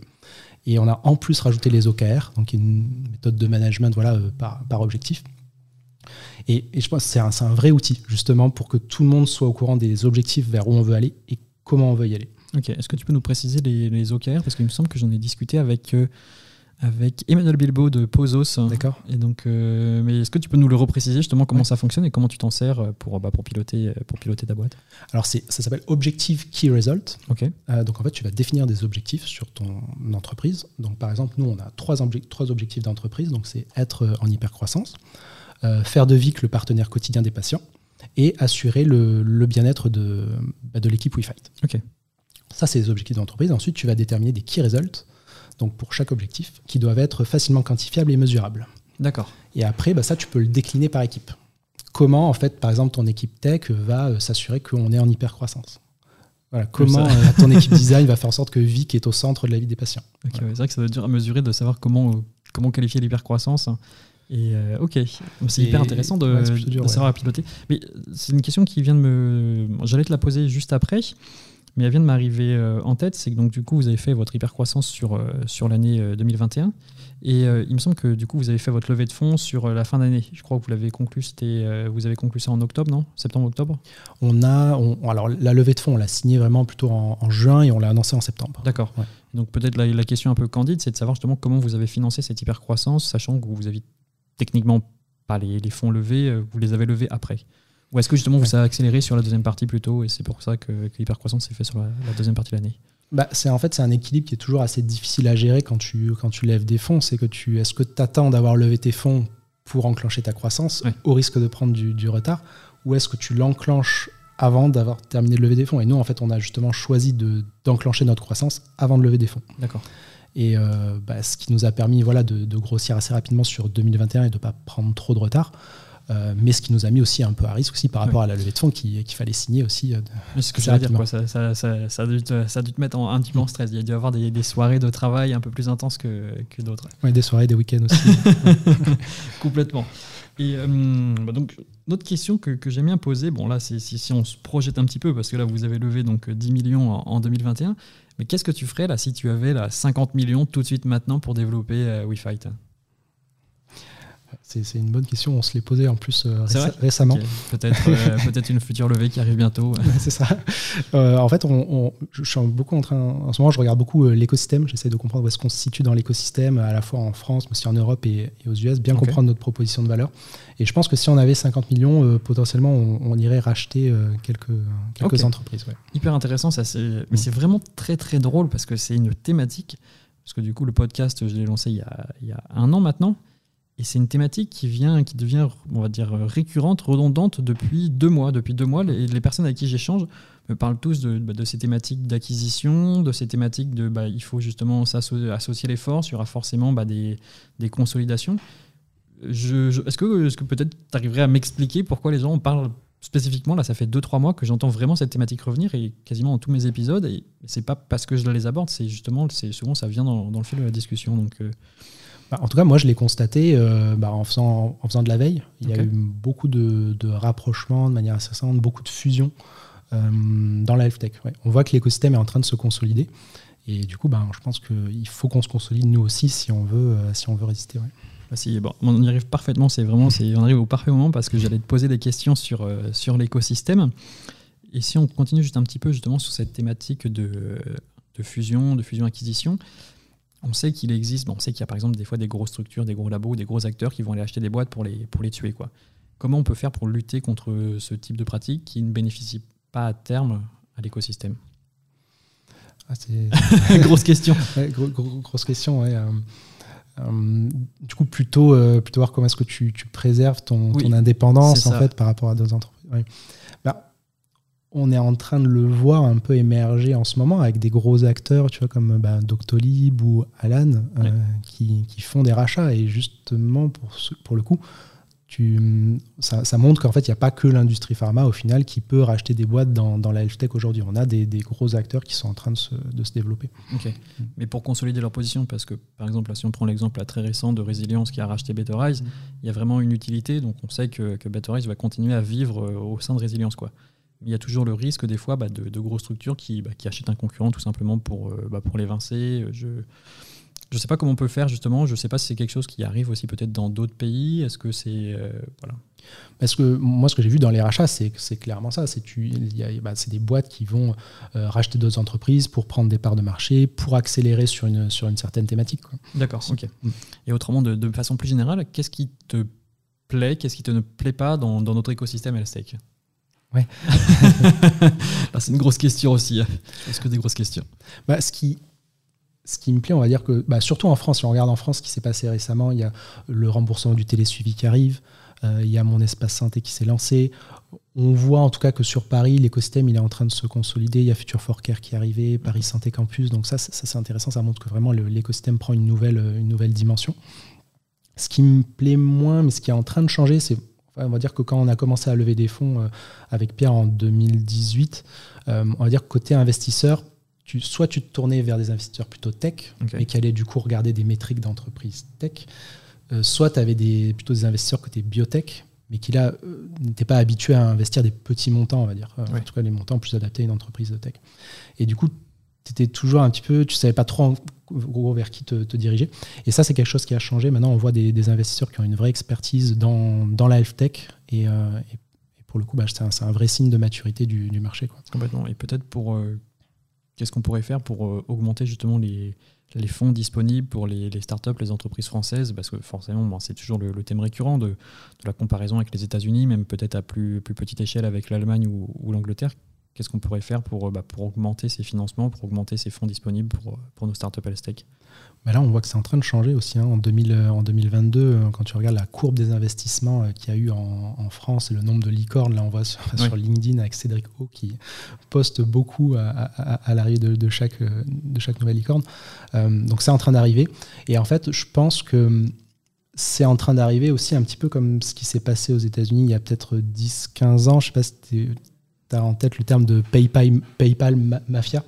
[SPEAKER 2] Et on a en plus rajouté les OKR, donc une méthode de management voilà, euh, par, objectif. Et, je pense que c'est un, un, vrai outil, justement, pour que tout le monde soit au courant des objectifs vers où on veut aller et comment on veut y aller.
[SPEAKER 1] Ok, est-ce que tu peux nous préciser les, OKR Parce qu'il me semble que j'en ai discuté avec, euh, avec Emmanuel Bilbao de Pozos.
[SPEAKER 2] D'accord.
[SPEAKER 1] Et donc, euh, mais est-ce que tu peux nous le repréciser justement comment ça fonctionne et comment tu t'en sers pour, bah, pour, piloter, pour piloter ta boîte?
[SPEAKER 2] Alors, ça s'appelle Objective Key Result.
[SPEAKER 1] Ok.
[SPEAKER 2] Euh, donc, en fait, tu vas définir des objectifs sur ton entreprise. Donc, par exemple, nous, on a trois, trois objectifs d'entreprise. Donc, c'est être en hypercroissance, euh, faire de Vic le partenaire quotidien des patients et assurer le, le bien-être de, bah, de l'équipe WeFight.
[SPEAKER 1] Ok.
[SPEAKER 2] Ça, c'est les objectifs d'entreprise. Ensuite, tu vas déterminer des Key Results donc pour chaque objectif, qui doivent être facilement quantifiables et mesurables.
[SPEAKER 1] D'accord.
[SPEAKER 2] Et après, bah, ça, tu peux le décliner par équipe. Comment, en fait, par exemple, ton équipe tech va euh, s'assurer qu'on est en hypercroissance? Voilà, comment euh, ton équipe design va faire en sorte que Vic est au centre de la vie des patients?
[SPEAKER 1] C'est vrai que ça doit être dur à mesurer de savoir comment, euh, comment qualifier l'hypercroissance. Et ok, c'est hyper intéressant de, savoir à piloter. Mais c'est une question qui vient de me. J'allais te la poser juste après mais elle vient de m'arriver euh, en tête, c'est que donc du coup vous avez fait votre hypercroissance sur, euh, sur l'année 2021 euh, et il me semble que du coup vous avez fait votre levée de fonds sur la fin d'année. Je crois que vous l'avez conclu, c'était vous avez conclu ça en octobre, non? Septembre-octobre
[SPEAKER 2] On a, alors la levée de fonds, on l'a signée vraiment plutôt en, juin et on l'a annoncé en septembre.
[SPEAKER 1] D'accord. Donc peut-être la, la, question un peu candide, c'est de savoir justement comment vous avez financé cette hypercroissance, sachant que vous avez techniquement pas les, les fonds levés, vous les avez levés après. Ou est-ce que justement vous avez accéléré sur la deuxième partie plutôt et c'est pour ça que, que l'hypercroissance s'est fait sur la, deuxième partie de l'année?
[SPEAKER 2] Bah, c'est en fait c'est un équilibre qui est toujours assez difficile à gérer quand tu quand tu lèves des fonds. C'est que tu est-ce que tu attends d'avoir levé tes fonds pour enclencher ta croissance au risque de prendre du, retard, ou est-ce que tu l'enclenches avant d'avoir terminé de lever des fonds? Et nous en fait on a justement choisi de d'enclencher notre croissance avant de lever des fonds.
[SPEAKER 1] D'accord.
[SPEAKER 2] Et euh, bah, ce qui nous a permis voilà de, de, grossir assez rapidement sur 2021 et de ne pas prendre trop de retard. Euh, mais ce qui nous a mis aussi un peu à risque aussi par rapport à la levée de fonds qu'il fallait signer aussi. Euh,
[SPEAKER 1] ce que veux dire, quoi. Ça, ça, ça, ça, a dû te, ça, a dû te, mettre en, un en stress. Il y a dû avoir des, des soirées de travail un peu plus intenses que, que d'autres.
[SPEAKER 2] Oui, des soirées, des week-ends aussi.
[SPEAKER 1] Complètement. Et euh, bah donc, notre question que, que j'aime bien poser, bon là, c'est si, on se projette un petit peu, parce que là, vous avez levé donc 10 millions en, en 2021, mais qu'est-ce que tu ferais là si tu avais là, 50 millions tout de suite maintenant pour développer euh, WeFight?
[SPEAKER 2] C'est une bonne question. On se l'est posé en plus euh, récemment.
[SPEAKER 1] Peut-être euh, peut-être une future levée qui arrive bientôt.
[SPEAKER 2] c'est ça. Euh, en fait, on, je suis beaucoup en train. En ce moment, je regarde beaucoup l'écosystème. J'essaie de comprendre où est-ce qu'on se situe dans l'écosystème, à la fois en France, mais aussi en Europe et, aux US. Bien comprendre notre proposition de valeur. Et je pense que si on avait 50 millions, potentiellement, on, irait racheter quelques, quelques entreprises.
[SPEAKER 1] Hyper intéressant. Ça, mais mm. c'est vraiment très très drôle parce que c'est une thématique. Parce que du coup, le podcast, je l'ai lancé il y, a, il y a un an maintenant. Et c'est une thématique qui vient, qui devient, on va dire, récurrente, redondante depuis deux mois. Depuis deux mois, les, personnes avec qui j'échange me parlent tous de, bah, ces thématiques d'acquisition, de ces thématiques de, bah, il faut justement associer les forces, il y aura forcément bah, des, consolidations. Est-ce que, peut-être tu arriverais à m'expliquer pourquoi les gens en parlent spécifiquement? Là, ça fait deux, trois mois que j'entends vraiment cette thématique revenir et quasiment dans tous mes épisodes. Et c'est pas parce que je les aborde, c'est justement, souvent ça vient dans, le fil de la discussion. Euh,
[SPEAKER 2] bah, en tout cas, moi, je l'ai constaté euh, bah, en, faisant, en faisant de la veille. Il y a eu beaucoup de, de, rapprochements de manière assez simple, beaucoup de fusions euh, dans la health tech. On voit que l'écosystème est en train de se consolider. Et du coup, bah, je pense qu'il faut qu'on se consolide nous aussi si on veut, euh, si on veut résister.
[SPEAKER 1] Si, bon, on y arrive parfaitement, c'est vraiment, on arrive au parfait moment parce que j'allais te poser des questions sur, sur l'écosystème. Et si on continue juste un petit peu justement sur cette thématique de, de fusion, de fusion-acquisition, on sait qu'il existe, bon, on sait qu'il y a par exemple des fois des grosses structures, des gros labos, des gros acteurs qui vont aller acheter des boîtes pour les, pour les tuer. Quoi. Comment on peut faire pour lutter contre ce type de pratique qui ne bénéficie pas à terme à l'écosystème? Ah, grosse question.
[SPEAKER 2] grosse question, ouais. du coup, plutôt, plutôt voir comment est-ce que tu, préserves ton, indépendance en fait par rapport à d'autres entreprises on est en train de le voir un peu émerger en ce moment avec des gros acteurs, tu vois, comme bah, Doctolib ou Alan, euh, qui, font des rachats. Et justement, pour, pour le coup, tu, ça, montre qu'en fait, il n'y a pas que l'industrie pharma, au final, qui peut racheter des boîtes dans, dans la health tech aujourd'hui. On a des, gros acteurs qui sont en train de se, de se développer.
[SPEAKER 1] Ok. Mais pour consolider leur position, parce que, par exemple, si on prend l'exemple très récent de Resilience qui a racheté Betterize, mm. il y a vraiment une utilité. Donc, on sait que, que Betterize va continuer à vivre euh, au sein de Resilience. Quoi il y a toujours le risque des fois bah, de, grosses structures qui, bah, qui, achètent un concurrent tout simplement pour, euh, bah, pour l'évincer. Je ne sais pas comment on peut faire justement. Je ne sais pas si c'est quelque chose qui arrive aussi peut-être dans d'autres pays. Est-ce que c'est euh, voilà.
[SPEAKER 2] Parce que moi, ce que j'ai vu dans les rachats, c'est c'est clairement ça. C'est c'est des boîtes qui vont euh, racheter d'autres entreprises pour prendre des parts de marché, pour accélérer sur une sur une certaine thématique.
[SPEAKER 1] D'accord. Ok. Mm. Et autrement, de, de, façon plus générale, qu'est-ce qui te plaît, qu'est-ce qui te ne plaît pas dans, dans notre écosystème Elstech
[SPEAKER 2] Ouais.
[SPEAKER 1] Ah, c'est une grosse question aussi. Hein. Est-ce que des grosses questions?
[SPEAKER 2] Bah, ce, qui, ce qui me plaît, on va dire que, bah, surtout en France, si on regarde en France ce qui s'est passé récemment, il y a le remboursement du télésuivi qui arrive, euh, il y a mon espace santé qui s'est lancé. On voit en tout cas que sur Paris, l'écosystème il est en train de se consolider. Il y a Future for Care qui est arrivé, Paris Santé Campus. Donc ça, ça c'est intéressant. Ça montre que vraiment l'écosystème prend une nouvelle, une nouvelle dimension. Ce qui me plaît moins, mais ce qui est en train de changer, c'est on va dire que quand on a commencé à lever des fonds euh, avec Pierre en 2018, euh, on va dire que côté investisseur, tu, soit tu te tournais vers des investisseurs plutôt tech, et qui allaient du coup regarder des métriques d'entreprise tech, euh, soit tu avais des, plutôt des investisseurs côté biotech, mais qui là n'étaient pas habitués à investir des petits montants, on va dire. En tout cas, les montants plus adaptés à une entreprise de tech. Et du coup, étais toujours un petit peu, tu savais pas trop vers qui te, diriger. Et ça, c'est quelque chose qui a changé. Maintenant, on voit des, investisseurs qui ont une vraie expertise dans, dans la health tech. Et, euh, pour le coup, bah, c'est un, vrai signe de maturité du, marché.
[SPEAKER 1] Complètement. Et peut-être pour. Euh, qu'est-ce qu'on pourrait faire pour euh, augmenter justement les, fonds disponibles pour les, startups, les entreprises françaises? Parce que forcément, c'est toujours le, thème récurrent de, la comparaison avec les États-Unis, même peut-être à plus, plus petite échelle avec l'Allemagne ou l'Angleterre. Qu'est-ce qu'on pourrait faire pour, bah, pour augmenter ces financements, pour augmenter ces fonds disponibles pour, pour nos startups à la stake?
[SPEAKER 2] Bah Là, on voit que c'est en train de changer aussi. Hein. En, 2000, euh, en 2022, euh, quand tu regardes la courbe des investissements euh, qu'il y a eu en, France et le nombre de licornes, là, on voit sur, LinkedIn avec Cédric O qui poste beaucoup à, l'arrivée de, chaque, de chaque nouvelle licorne. donc, c'est en train d'arriver. Et en fait, je pense que c'est en train d'arriver aussi un petit peu comme ce qui s'est passé aux États-Unis il y a peut-être 10-15 ans. Je ne sais pas si tu as en tête le terme de PayPal, PayPal Mafia.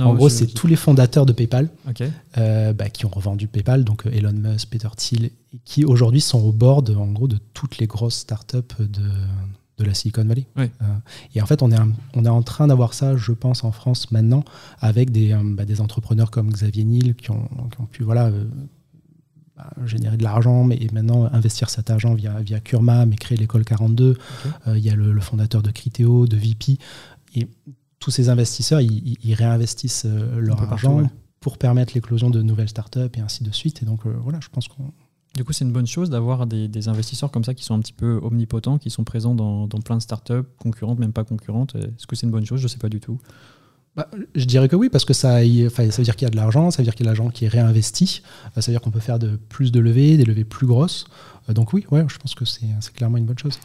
[SPEAKER 2] en gros, c'est tous les fondateurs de PayPal euh, bah, qui ont revendu PayPal, donc euh, Elon Musk, Peter Thiel, qui aujourd'hui sont au bord de, en gros, de toutes les grosses startups de, de la Silicon Valley. Euh, et en fait, on est, on est en train d'avoir ça, je pense, en France maintenant, avec des, bah, des entrepreneurs comme Xavier Niel qui ont, qui ont pu voilà, bah, générer de l'argent, mais maintenant investir cet argent via, via Kurma, mais créer l'école 42. Euh, il y a le, fondateur de Criteo, de VP. Et tous ces investisseurs, ils, réinvestissent euh, leur argent pour permettre l'éclosion de nouvelles startups et ainsi de suite. Et donc euh, voilà, je pense qu'on.
[SPEAKER 1] Du coup, c'est une bonne chose d'avoir des, investisseurs comme ça qui sont un petit peu omnipotents, qui sont présents dans, dans plein de startups, concurrentes, même pas concurrentes. Est-ce que c'est une bonne chose? Je ne sais pas du tout.
[SPEAKER 2] Bah, je dirais que oui, parce que ça, ça veut dire qu'il y a de l'argent, ça veut dire qu'il y a de l'argent qui est réinvesti, euh, ça veut dire qu'on peut faire de plus de levées, des levées plus grosses. Euh, donc oui, ouais, je pense que c'est clairement une bonne chose.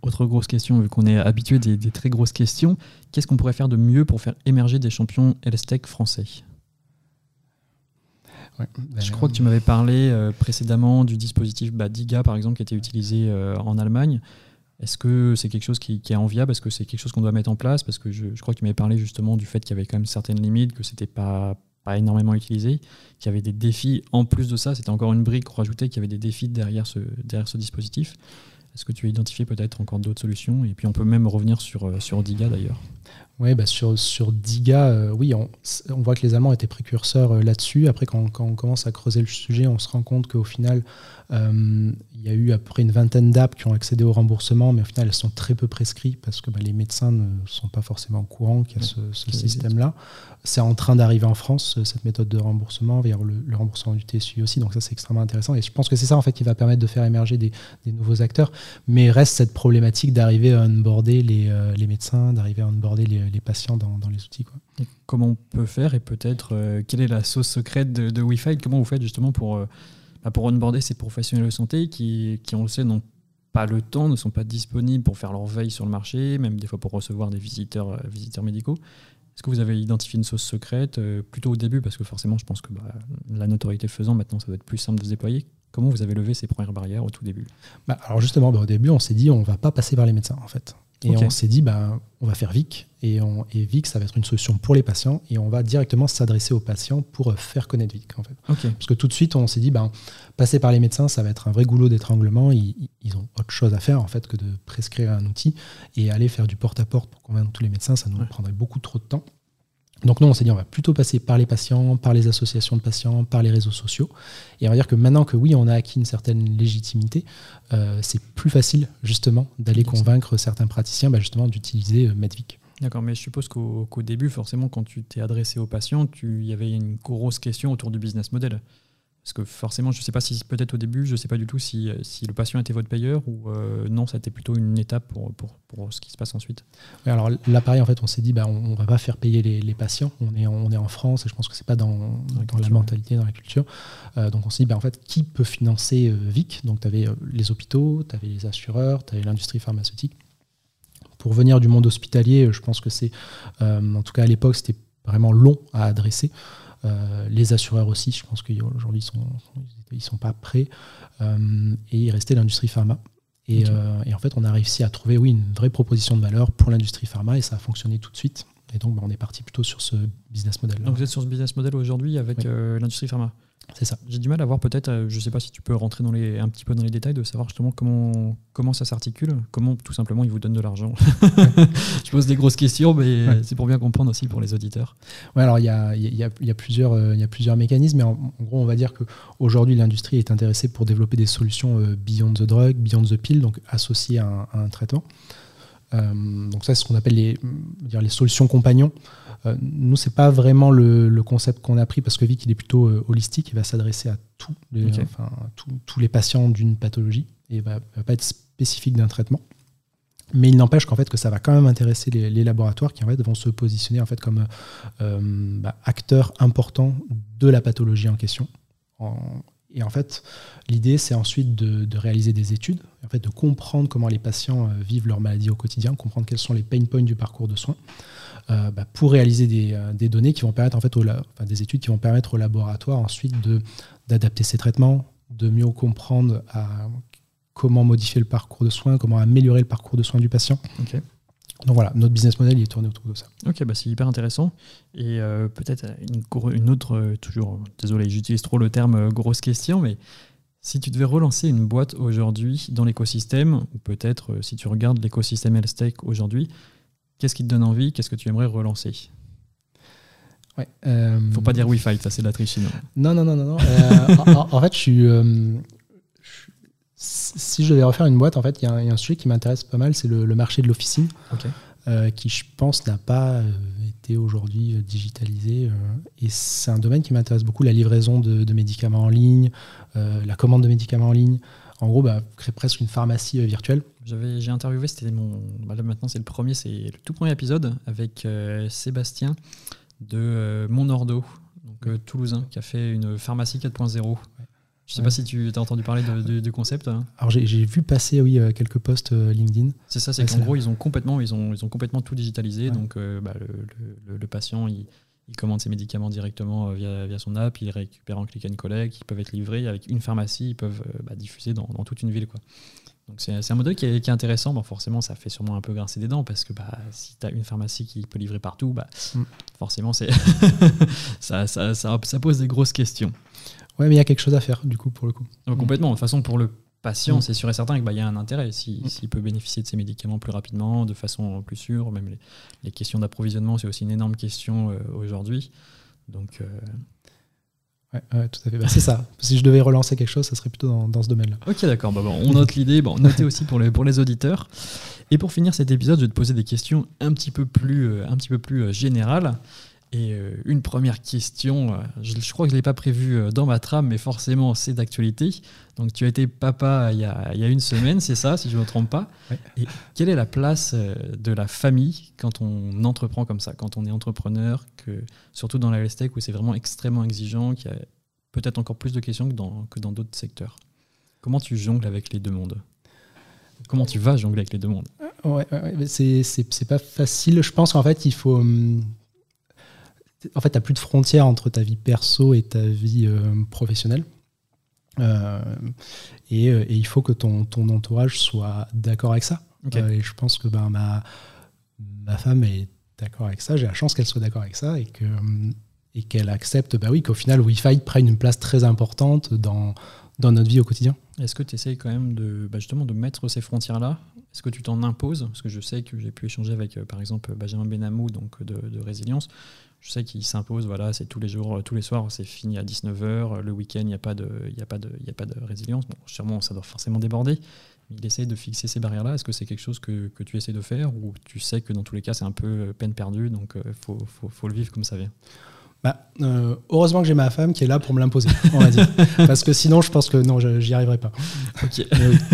[SPEAKER 1] Autre grosse question, vu qu'on est habitué des, des, très grosses questions, qu'est-ce qu'on pourrait faire de mieux pour faire émerger des champions LSTEC français? Je ben, crois que tu m'avais parlé euh, précédemment du dispositif bah, DIGA, par exemple, qui était utilisé en Allemagne. Est-ce que c'est quelque chose qui, est enviable? Est-ce que c'est quelque chose qu'on doit mettre en place? Parce que je, crois que tu m'avais parlé justement du fait qu'il y avait quand même certaines limites, que c'était pas pas énormément utilisé, qu'il y avait des défis en plus de ça, c'était encore une brique rajoutée, qu'il y avait des défis derrière ce, derrière ce dispositif. Est-ce que tu as identifié peut-être encore d'autres solutions? Et puis on peut même revenir sur, euh, sur Diga d'ailleurs.
[SPEAKER 2] Oui, bah sur, sur Diga, euh, oui, on, voit que les Allemands étaient précurseurs euh, là-dessus. Après, quand, quand, on commence à creuser le sujet, on se rend compte qu'au final, euh, il y a eu à peu près une vingtaine d'apps qui ont accédé au remboursement, mais au final, elles sont très peu prescrites parce que bah, les médecins ne sont pas forcément au courant qu'il y a ce, système-là. C'est en train d'arriver en France, cette méthode de remboursement, vers le, remboursement du TSU aussi, donc ça, c'est extrêmement intéressant. Et je pense que c'est ça, en fait, qui va permettre de faire émerger des, nouveaux acteurs. Mais reste cette problématique d'arriver à onboarder les, les médecins, d'arriver à onboarder les les patients dans, les outils. Quoi.
[SPEAKER 1] comment on peut faire et peut-être quelle est la sauce secrète de, de Wi-Fi Comment vous faites justement pour, bah, pour onboarder ces professionnels de santé qui, qui on le sait, n'ont pas le temps, ne sont pas disponibles pour faire leur veille sur le marché, même des fois pour recevoir des visiteurs, visiteurs médicaux? Est-ce que vous avez identifié une sauce secrète euh, plutôt au début? Parce que forcément, je pense que bah, la notoriété faisant, maintenant, ça doit être plus simple de se déployer. Comment vous avez levé ces premières barrières au tout début?
[SPEAKER 2] Bah, Alors justement, bah, au début, on s'est dit, on va pas passer par les médecins, en fait. Et on s'est dit, bah, on va faire VIC. Et, on, et, VIC, ça va être une solution pour les patients. Et on va directement s'adresser aux patients pour euh, faire connaître VIC. En fait. Parce que tout de suite, on s'est dit, bah, passer par les médecins, ça va être un vrai goulot d'étranglement. Ils, ils, ont autre chose à faire en fait, que de prescrire un outil. Et aller faire du porte-à-porte pour convaincre tous les médecins, ça nous prendrait beaucoup trop de temps. Donc nous, on s'est dit, on va plutôt passer par les patients, par les associations de patients, par les réseaux sociaux. Et on va dire que maintenant que oui, on a acquis une certaine légitimité, euh, c'est plus facile justement d'aller convaincre certains praticiens bah, justement d'utiliser euh, Medvic.
[SPEAKER 1] D'accord, mais je suppose qu'au début, forcément, quand tu t'es adressé aux patients, il y avait une grosse question autour du business model. Parce que forcément, je ne sais pas si peut-être au début, je ne sais pas du tout si, si, le patient était votre payeur ou euh, non, ça a été plutôt une étape pour, pour, pour, ce qui se passe ensuite.
[SPEAKER 2] alors là, pareil, en fait, on s'est dit, bah, on ne va pas faire payer les, les, patients. On est, on est en France et je pense que ce n'est pas dans, dans, la mentalité, dans la culture. Euh, donc on s'est dit, bah, en fait, qui peut financer euh, VIC? Donc tu avais les hôpitaux, tu avais les assureurs, tu avais l'industrie pharmaceutique. Pour venir du monde hospitalier, je pense que c'est, en tout cas à l'époque, c'était vraiment long à adresser. Euh, les assureurs aussi, je pense qu'aujourd'hui, ils ne sont, pas prêts. Euh, et il restait l'industrie pharma. Euh, et, en fait, on a réussi à trouver oui, une vraie proposition de valeur pour l'industrie pharma et ça a fonctionné tout de suite. Et donc, bah, on est parti plutôt sur ce business model.
[SPEAKER 1] Donc, vous êtes sur ce business model aujourd'hui avec l'industrie pharma
[SPEAKER 2] c'est ça.
[SPEAKER 1] J'ai du mal à voir peut-être, euh, je ne sais pas si tu peux rentrer dans les, un petit peu dans les détails de savoir justement comment, comment ça s'articule, comment tout simplement ils vous donnent de l'argent. je pose des grosses questions, mais c'est pour bien comprendre aussi pour les auditeurs.
[SPEAKER 2] Ouais, alors il y a, y, a, y a, plusieurs, euh, y a plusieurs mécanismes, mais en, gros on va dire qu'aujourd'hui l'industrie est intéressée pour développer des solutions euh, beyond the drug, beyond the pill, donc associées à un, traitement. Donc ça c'est ce qu'on appelle les, dire les solutions compagnons. Euh, nous, c'est pas vraiment le, concept qu'on a pris parce que Vic, il est plutôt euh, holistique, il va s'adresser à tous les, tous les patients d'une pathologie et il va, va pas être spécifique d'un traitement. Mais il n'empêche qu'en fait que ça va quand même intéresser les, laboratoires qui en fait vont se positionner en fait comme euh, bah, acteurs importants de la pathologie en question. Et en fait, l'idée c'est ensuite de, réaliser des études, en fait de comprendre comment les patients vivent leur maladie au quotidien, comprendre quels sont les pain points du parcours de soins, euh, bah, pour réaliser des, euh, des, données qui vont permettre en fait au, des études qui vont permettre au laboratoire ensuite d'adapter ses traitements, de mieux comprendre comment modifier le parcours de soins, comment améliorer le parcours de soins du patient. Donc voilà, notre business model il est tourné autour de ça.
[SPEAKER 1] Ok, bah c'est hyper intéressant. Et euh, peut-être une, une, autre, toujours, désolé, j'utilise trop le terme grosse question, mais si tu devais relancer une boîte aujourd'hui dans l'écosystème, ou peut-être si tu regardes l'écosystème HealthTech aujourd'hui, Qu'est-ce qui te donne envie Qu'est-ce que tu aimerais relancer?
[SPEAKER 2] Ouais.
[SPEAKER 1] Euh... Faut pas dire Wi-Fi, ça c'est de la triche
[SPEAKER 2] Non, non, non, non. non. Euh, en, fait, euh, je suis. Si je devais refaire une boîte, en fait, il y, a un sujet qui m'intéresse pas mal, c'est le, marché de l'officine, euh, qui, je pense, n'a pas été aujourd'hui digitalisé. et c'est un domaine qui m'intéresse beaucoup, la livraison de, médicaments en ligne, la commande de médicaments en ligne. En gros, bah, créer presque une pharmacie virtuelle.
[SPEAKER 1] J'ai interviewé, c'était mon. Bah maintenant, c'est le premier, c'est le tout premier épisode avec euh, Sébastien de euh, Monordo, donc euh, toulousain, qui a fait une pharmacie 4.0. Je ne sais pas si tu as entendu parler du concept. Hein.
[SPEAKER 2] Alors j'ai vu passer oui quelques posts LinkedIn.
[SPEAKER 1] C'est ça, c'est qu'en gros ils ont complètement ils ont ils ont complètement tout digitalisé. Donc bah, le, le, patient il, il, commande ses médicaments directement via, via, son app, il récupère en click and collect, ils peuvent être livrés avec une pharmacie, ils peuvent bah, diffuser dans, dans, toute une ville quoi. Donc c'est un modèle qui est, intéressant. Bon, forcément, ça fait sûrement un peu grincer des dents parce que bah, si tu as une pharmacie qui peut livrer partout, bah, mm. forcément, ça, ça, ça, ça, pose des grosses questions.
[SPEAKER 2] Ouais, mais il y a quelque chose à faire, du coup, pour le coup.
[SPEAKER 1] complètement. De toute façon, pour le patient, mm. c'est sûr et certain qu'il bah, y a un intérêt. Mm. S'il si, peut bénéficier de ses médicaments plus rapidement, de façon plus sûre, même les, questions d'approvisionnement, c'est aussi une énorme question euh, aujourd'hui. Donc, euh,
[SPEAKER 2] Ouais, tout à fait. Bah, c'est ça. Si je devais relancer quelque chose, ça serait plutôt dans, dans ce domaine-là.
[SPEAKER 1] Ok, d'accord. Bah, bon, on note l'idée. Bon, notez aussi pour les, pour les auditeurs. Et pour finir cet épisode, je vais te poser des questions un petit peu plus, euh, un petit peu plus euh, générales. Et euh, une première question, euh, je, crois que je ne l'ai pas prévu euh, dans ma trame, mais forcément c'est d'actualité. Donc tu as été papa il y a, il y a une semaine, c'est ça, si je ne me trompe pas. Et quelle est la place de la famille quand on entreprend comme ça, quand on est entrepreneur, que, surtout dans la tech où c'est vraiment extrêmement exigeant, qu'il y a peut-être encore plus de questions que dans que dans d'autres secteurs? Comment tu jongles avec les deux mondes? Comment tu vas jongler avec les deux mondes?
[SPEAKER 2] Ouais, ouais c'est pas facile. Je pense qu'en fait, il faut. Hum, en fait, tu n'as plus de frontières entre ta vie perso et ta vie euh, professionnelle. Euh, et, euh, et, il faut que ton, ton entourage soit d'accord avec ça. et je pense que ben, ma, ma femme est d'accord avec ça. J'ai la chance qu'elle soit d'accord avec ça et que et qu'elle accepte bah oui, qu'au final, Wi-Fi prenne une place très importante dans, dans notre vie au quotidien.
[SPEAKER 1] Est-ce que tu essayes quand même de, bah justement de mettre ces frontières-là Est-ce que tu t'en imposes? Parce que je sais que j'ai pu échanger avec, par exemple, Benjamin Benamou donc de, de Résilience. Je sais qu'il s'impose, voilà, c'est tous les jours, euh, tous les soirs, c'est fini à 19h. Euh, le week-end, il n'y a, pas de, a, a pas de résilience. Bon, sûrement, ça doit forcément déborder. Il essaye de fixer ces barrières-là. Est-ce que c'est quelque chose que, que, tu essaies de faire ou tu sais que dans tous les cas, c'est un peu euh, peine perdue, donc il faut, faut, le vivre comme ça vient?
[SPEAKER 2] Bah, euh, heureusement que j'ai ma femme qui est là pour me l'imposer, on va dire. Parce que sinon, je pense que non, j'y arriverai pas.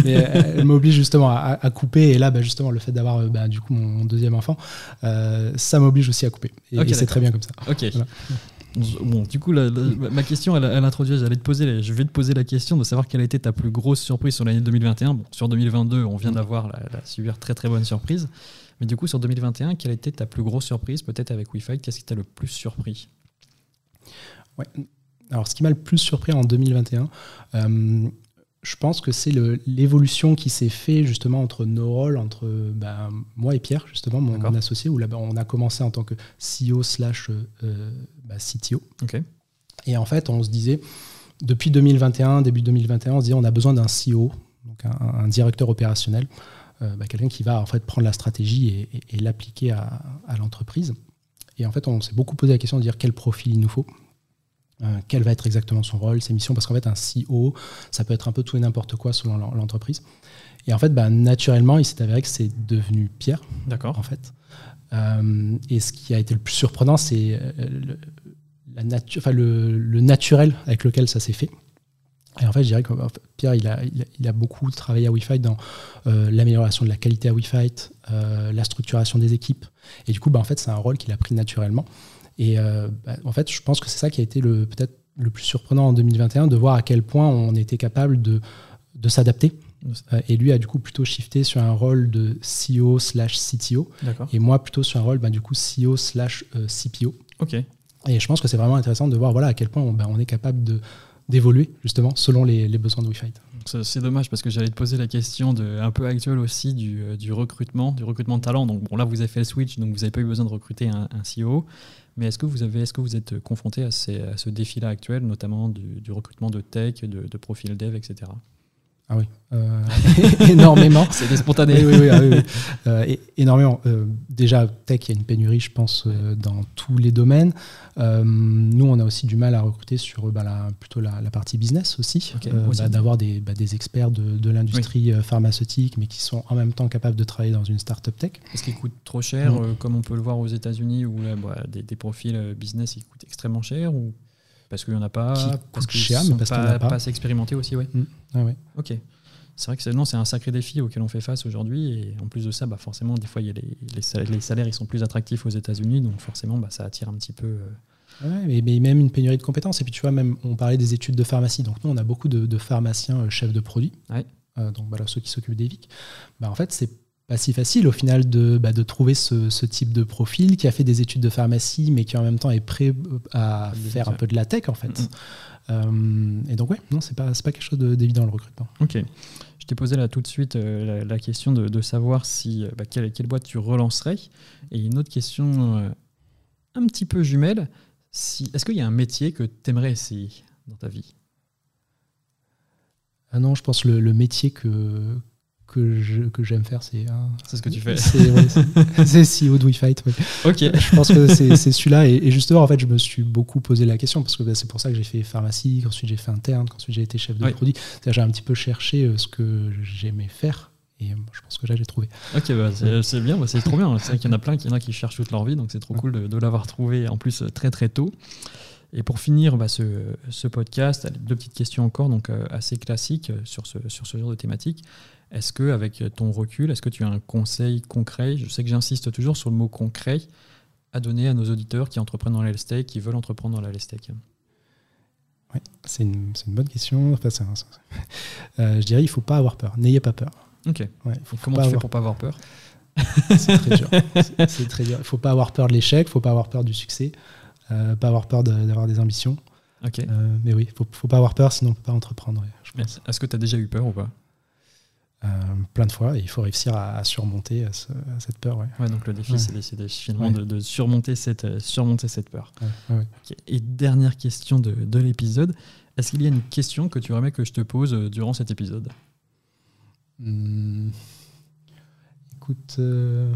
[SPEAKER 2] Mais, elle m'oblige justement à, couper. Et là, bah, justement, le fait d'avoir euh, bah, du coup mon, deuxième enfant, euh, ça m'oblige aussi à couper. Et, c'est très bien comme ça.
[SPEAKER 1] Ok. Bon, du coup, ma question, elle, elle introduit, j'allais te poser, je vais te poser la question de savoir quelle a été ta plus grosse surprise sur l'année 2021. Bon, sur 2022, on vient d'avoir la, la super très très bonne surprise. Mais du coup, sur 2021, quelle a été ta plus grosse surprise, peut-être avec Wi-Fi Qu'est-ce qui t'a le plus surpris?
[SPEAKER 2] Ouais. Alors, ce qui m'a le plus surpris en 2021, euh, je pense que c'est l'évolution qui s'est fait justement entre nos rôles, entre bah, moi et Pierre, justement, mon, associé, où là, on a commencé en tant que CEO slash euh, bah, CTO. Et en fait, on se disait, depuis 2021, début 2021, on se disait, on a besoin d'un CEO, donc un, directeur opérationnel, euh, bah, quelqu'un qui va en fait prendre la stratégie et, l'appliquer à, à l'entreprise. Et en fait, on s'est beaucoup posé la question de dire quel profil il nous faut. Euh, quel va être exactement son rôle, ses missions, parce qu'en fait, un CEO, ça peut être un peu tout et n'importe quoi selon l'entreprise. Et en fait, bah, naturellement, il s'est avéré que c'est devenu Pierre.
[SPEAKER 1] D'accord.
[SPEAKER 2] En fait. Euh, et ce qui a été le plus surprenant, c'est euh, le, la le, le, naturel avec lequel ça s'est fait. Et en fait, je dirais que Pierre, il a, il a, beaucoup travaillé à Wi-Fi dans l'amélioration de la qualité à Wi-Fi, la structuration des équipes. Et du coup, bah, en fait, c'est un rôle qu'il a pris naturellement. Et euh, bah, en fait, je pense que c'est ça qui a été le, peut-être le plus surprenant en 2021, de voir à quel point on était capable de, de s'adapter. Et lui a du coup plutôt shifté sur un rôle de CEO slash CTO. Et moi plutôt sur un rôle bah, du coup CEO slash euh, CPO.
[SPEAKER 1] Ok.
[SPEAKER 2] Et je pense que c'est vraiment intéressant de voir voilà, à quel point on, bah, on est capable d'évoluer justement selon les, les besoins de Wi-Fi.
[SPEAKER 1] C'est dommage parce que j'allais te poser la question de, un peu actuelle aussi du, du, recrutement, du recrutement de talent. Donc bon, là, vous avez fait le switch, donc vous n'avez pas eu besoin de recruter un, CEO. Mais est-ce que vous est-ce que vous êtes confronté à, ce défi-là actuel, notamment du, du, recrutement de tech, de, de profil dev, etc.
[SPEAKER 2] Ah oui, euh, énormément.
[SPEAKER 1] C'est spontané.
[SPEAKER 2] Oui, oui, oui, ah euh, énormément. Euh, déjà, tech, il y a une pénurie, je pense, dans tous les domaines. nous, on a aussi du mal à recruter sur bah, la, plutôt la, partie business aussi, bah, d'avoir des, bah, des, experts de, de l'industrie pharmaceutique, mais qui sont en même temps capables de travailler dans une startup tech.
[SPEAKER 1] Est-ce qu'ils coûtent trop cher, comme on peut le voir aux États-Unis, où des, des, profils business, ils coûtent extrêmement cher ou parce qu'il n'y en a pas, parce
[SPEAKER 2] que cher, mais parce a pas.
[SPEAKER 1] pas assez expérimenté aussi, ouais.
[SPEAKER 2] Mm. Ah ouais.
[SPEAKER 1] Ok. C'est vrai que c'est un sacré défi auquel on fait face aujourd'hui. Et en plus de ça, bah forcément, des fois, y a les, les, salaires, ils sont plus attractifs aux États-Unis. Donc forcément, bah, ça attire un petit peu.
[SPEAKER 2] Euh, ouais, mais, même une pénurie de compétences. Et puis tu vois, même on parlait des études de pharmacie. Donc nous, on a beaucoup de, pharmaciens euh, chefs de produits.
[SPEAKER 1] Ouais.
[SPEAKER 2] Euh, donc voilà, ceux qui s'occupent des VIC. Bah, en fait, c'est pas si facile au final de, bah, de trouver ce, ce, type de profil qui a fait des études de pharmacie mais qui en même temps est prêt à faire un peu de la tech en fait. Euh, et donc ouais, non, c'est pas, pas quelque chose d'évident le recrutement.
[SPEAKER 1] Ok. Je t'ai posé là tout de suite euh, la, question de, de, savoir si euh, bah, quelle, quelle, boîte tu relancerais. Et une autre question un petit peu jumelle, si, est-ce qu'il y a un métier que tu aimerais essayer dans ta vie?
[SPEAKER 2] Ah non, je pense le, le métier que, que que j'aime faire, c'est.
[SPEAKER 1] c'est ce que tu fais.
[SPEAKER 2] C'est ouais, CEO de WeFight.
[SPEAKER 1] Ok.
[SPEAKER 2] Je pense que c'est celui-là. Et, justement, en fait, je me suis beaucoup posé la question parce que bah, c'est pour ça que j'ai fait pharmacie, qu'ensuite j'ai fait interne, qu'ensuite j'ai été chef de produit. J'ai un petit peu cherché euh, ce que j'aimais faire. Et je pense que là, j'ai trouvé.
[SPEAKER 1] Ok, bah, c'est bien, bah, c'est trop bien. C'est vrai qu'il y en a plein qui, en a qui cherchent toute leur vie, donc c'est trop cool de, de l'avoir trouvé en plus très très tôt. Et pour finir bah, ce, ce, podcast, deux petites questions encore, donc assez classiques sur ce, sur ce genre de thématique. Est-ce que, avec ton recul, est-ce que tu as un conseil concret? Je sais que j'insiste toujours sur le mot concret à donner à nos auditeurs qui entreprennent dans la qui veulent entreprendre dans la
[SPEAKER 2] Oui, c'est une, une, bonne question. Enfin, euh, je dirais il ne faut pas avoir peur. N'ayez pas peur.
[SPEAKER 1] Ok. faut, Comment tu fais pour pas avoir peur?
[SPEAKER 2] C'est très dur. C'est très dur. Il ne faut pas avoir peur de l'échec, il ne faut pas avoir peur du succès, euh, pas avoir peur d'avoir des ambitions.
[SPEAKER 1] Ok.
[SPEAKER 2] Euh, mais oui, il ne faut, pas avoir peur, sinon on ne peut pas entreprendre.
[SPEAKER 1] Est-ce que tu as déjà eu peur ou pas?
[SPEAKER 2] Euh, plein de fois et il faut réussir à, surmonter euh, cette peur.
[SPEAKER 1] Ouais. donc le défi, c'est finalement de, surmonter, cette, euh, surmonter cette peur. Et dernière question de, de l'épisode, est-ce qu'il y a une question que tu aimerais que je te pose durant cet épisode?
[SPEAKER 2] Hmm. Écoute. C'est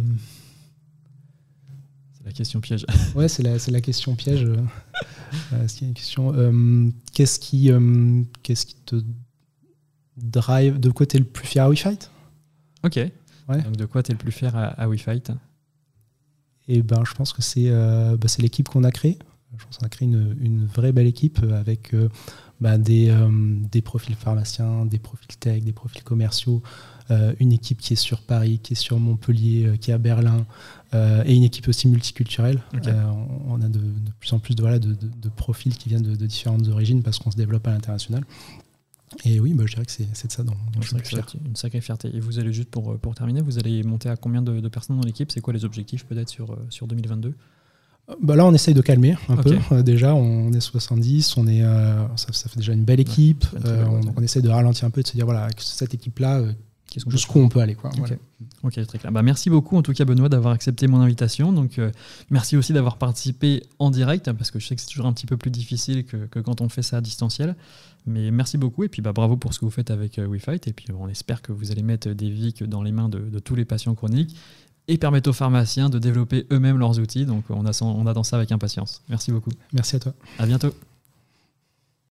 [SPEAKER 1] la question piège.
[SPEAKER 2] ouais, c'est la, la, question piège. Est-ce qu'il y a une question? Qu'est-ce qui, qu'est-ce qui te drive, de quoi tu es le plus fier à WeFight?
[SPEAKER 1] Ok. Ouais. Donc de quoi tu es le plus fier à, à WeFight?
[SPEAKER 2] Et eh ben, je pense que c'est euh, bah, l'équipe qu'on a créée. Je pense qu'on a créé une, une, vraie belle équipe avec euh, bah, des, euh, des, profils pharmaciens, des profils tech, des profils commerciaux, euh, une équipe qui est sur Paris, qui est sur Montpellier, qui est à Berlin, et une équipe aussi multiculturelle. On, a de, de, plus en plus de, voilà, de, de profils qui viennent de, différentes origines parce qu'on se développe à l'international. Et oui, bah, je dirais que c'est de ça dont, je suis fier.
[SPEAKER 1] Une sacrée fierté. Et vous allez juste pour, pour terminer, vous allez monter à combien de, personnes dans l'équipe? C'est quoi les objectifs peut-être sur, euh, sur 2022
[SPEAKER 2] bah là, on essaye de calmer un peu. Euh, déjà, on est 70, on est, euh, ça, fait déjà une belle équipe. on, on essaye de ralentir un peu, de se dire voilà, cette équipe-là, jusqu'où on peut aller. Quoi.
[SPEAKER 1] Ok, très clair. Bah, merci beaucoup en tout cas Benoît d'avoir accepté mon invitation. Donc merci aussi d'avoir participé en direct parce que je sais que c'est toujours un petit peu plus difficile que, que, quand on fait ça à distanciel. Mais merci beaucoup et puis bah, bravo pour ce que vous faites avec euh, WeFight. Et puis on espère que vous allez mettre des VIC dans les mains de, tous les patients chroniques et permettre aux pharmaciens de développer eux-mêmes leurs outils. Donc on attend ça avec impatience. Merci beaucoup.
[SPEAKER 2] Merci à toi.
[SPEAKER 1] À bientôt.